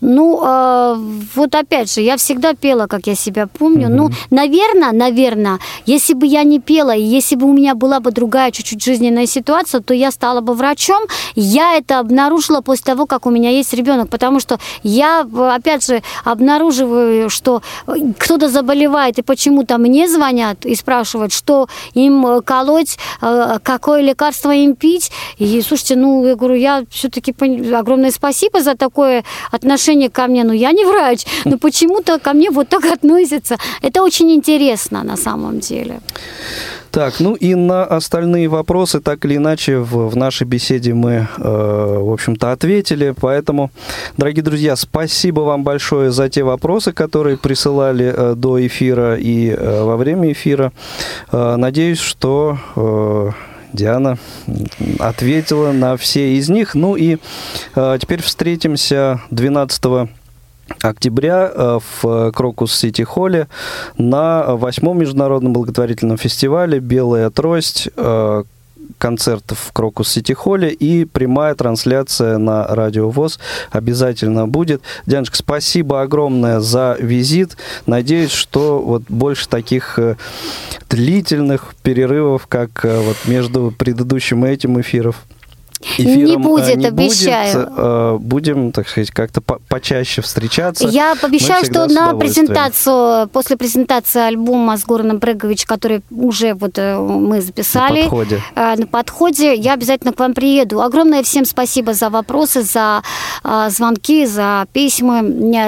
Ну, а, вот опять же, я всегда пела, как я себя помню. Ну, наверное, наверное, если бы я не пела, и если бы у меня была бы другая чуть-чуть жизненная ситуация, то я стала бы врачом. Я это обнаружила после того, как у меня есть ребенок, потому что я, э, опять же, обнаруживаю, что э, кто-то заболевает, и почему-то мне звонят и спрашивают, что им э, колоть, э, какое лекарство им пить. И, слушайте, ну, я говорю, я все-таки огромное спасибо за такое отношение ко мне. Ну, я не врач, но почему-то ко мне вот так (laughs) относятся. Это очень интересно на самом деле. Так, ну и на остальные вопросы, так или иначе, в, в нашей беседе мы, э, в общем-то, ответили. Поэтому, дорогие друзья, спасибо вам большое за те вопросы, которые присылали э, до эфира и э, во время эфира. Э, надеюсь, что... э, Диана ответила на все из них. Ну и э, теперь встретимся 12 октября э, в Крокус Сити Холле на восьмом международном благотворительном фестивале «Белая трость», э, концерт в Крокус Сити Холле и прямая трансляция на Радио ВОЗ обязательно будет. Дианочка, спасибо огромное за визит. Надеюсь, что вот больше таких э, длительных перерывов, как э, вот между предыдущим и этим эфиров, Не э, будет, обещаю. Э, Будем, так сказать, как-то по- почаще встречаться. Я всегда что на презентацию, после презентации альбома с Гораном Брегович, который уже вот э, мы записали, На подходе. на подходе, я обязательно к вам приеду. Огромное всем спасибо за вопросы, за звонки, за письма,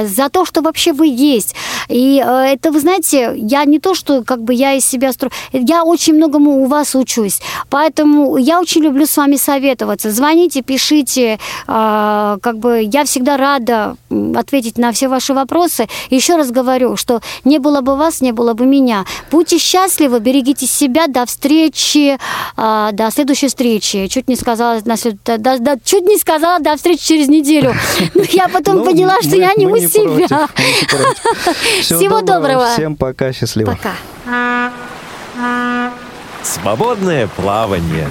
за то, что вообще вы есть. И это, вы знаете, я не то, что как бы я из себя строю, я очень многому у вас учусь. Поэтому я очень люблю с вами советоваться. Звоните, пишите, э, как бы я всегда рада ответить на все ваши вопросы. Еще раз говорю, что не было бы вас, не было бы меня. Будьте счастливы, берегите себя. До встречи, э, до следующей встречи. Чуть не сказала, на след- да- да- чуть не сказала до встречи через неделю. (laughs) Но я потом Ну, поняла, что мы- я не мы у не себя. (laughs) Всего доброго. Всем пока, счастливо. Пока. Свободное плавание.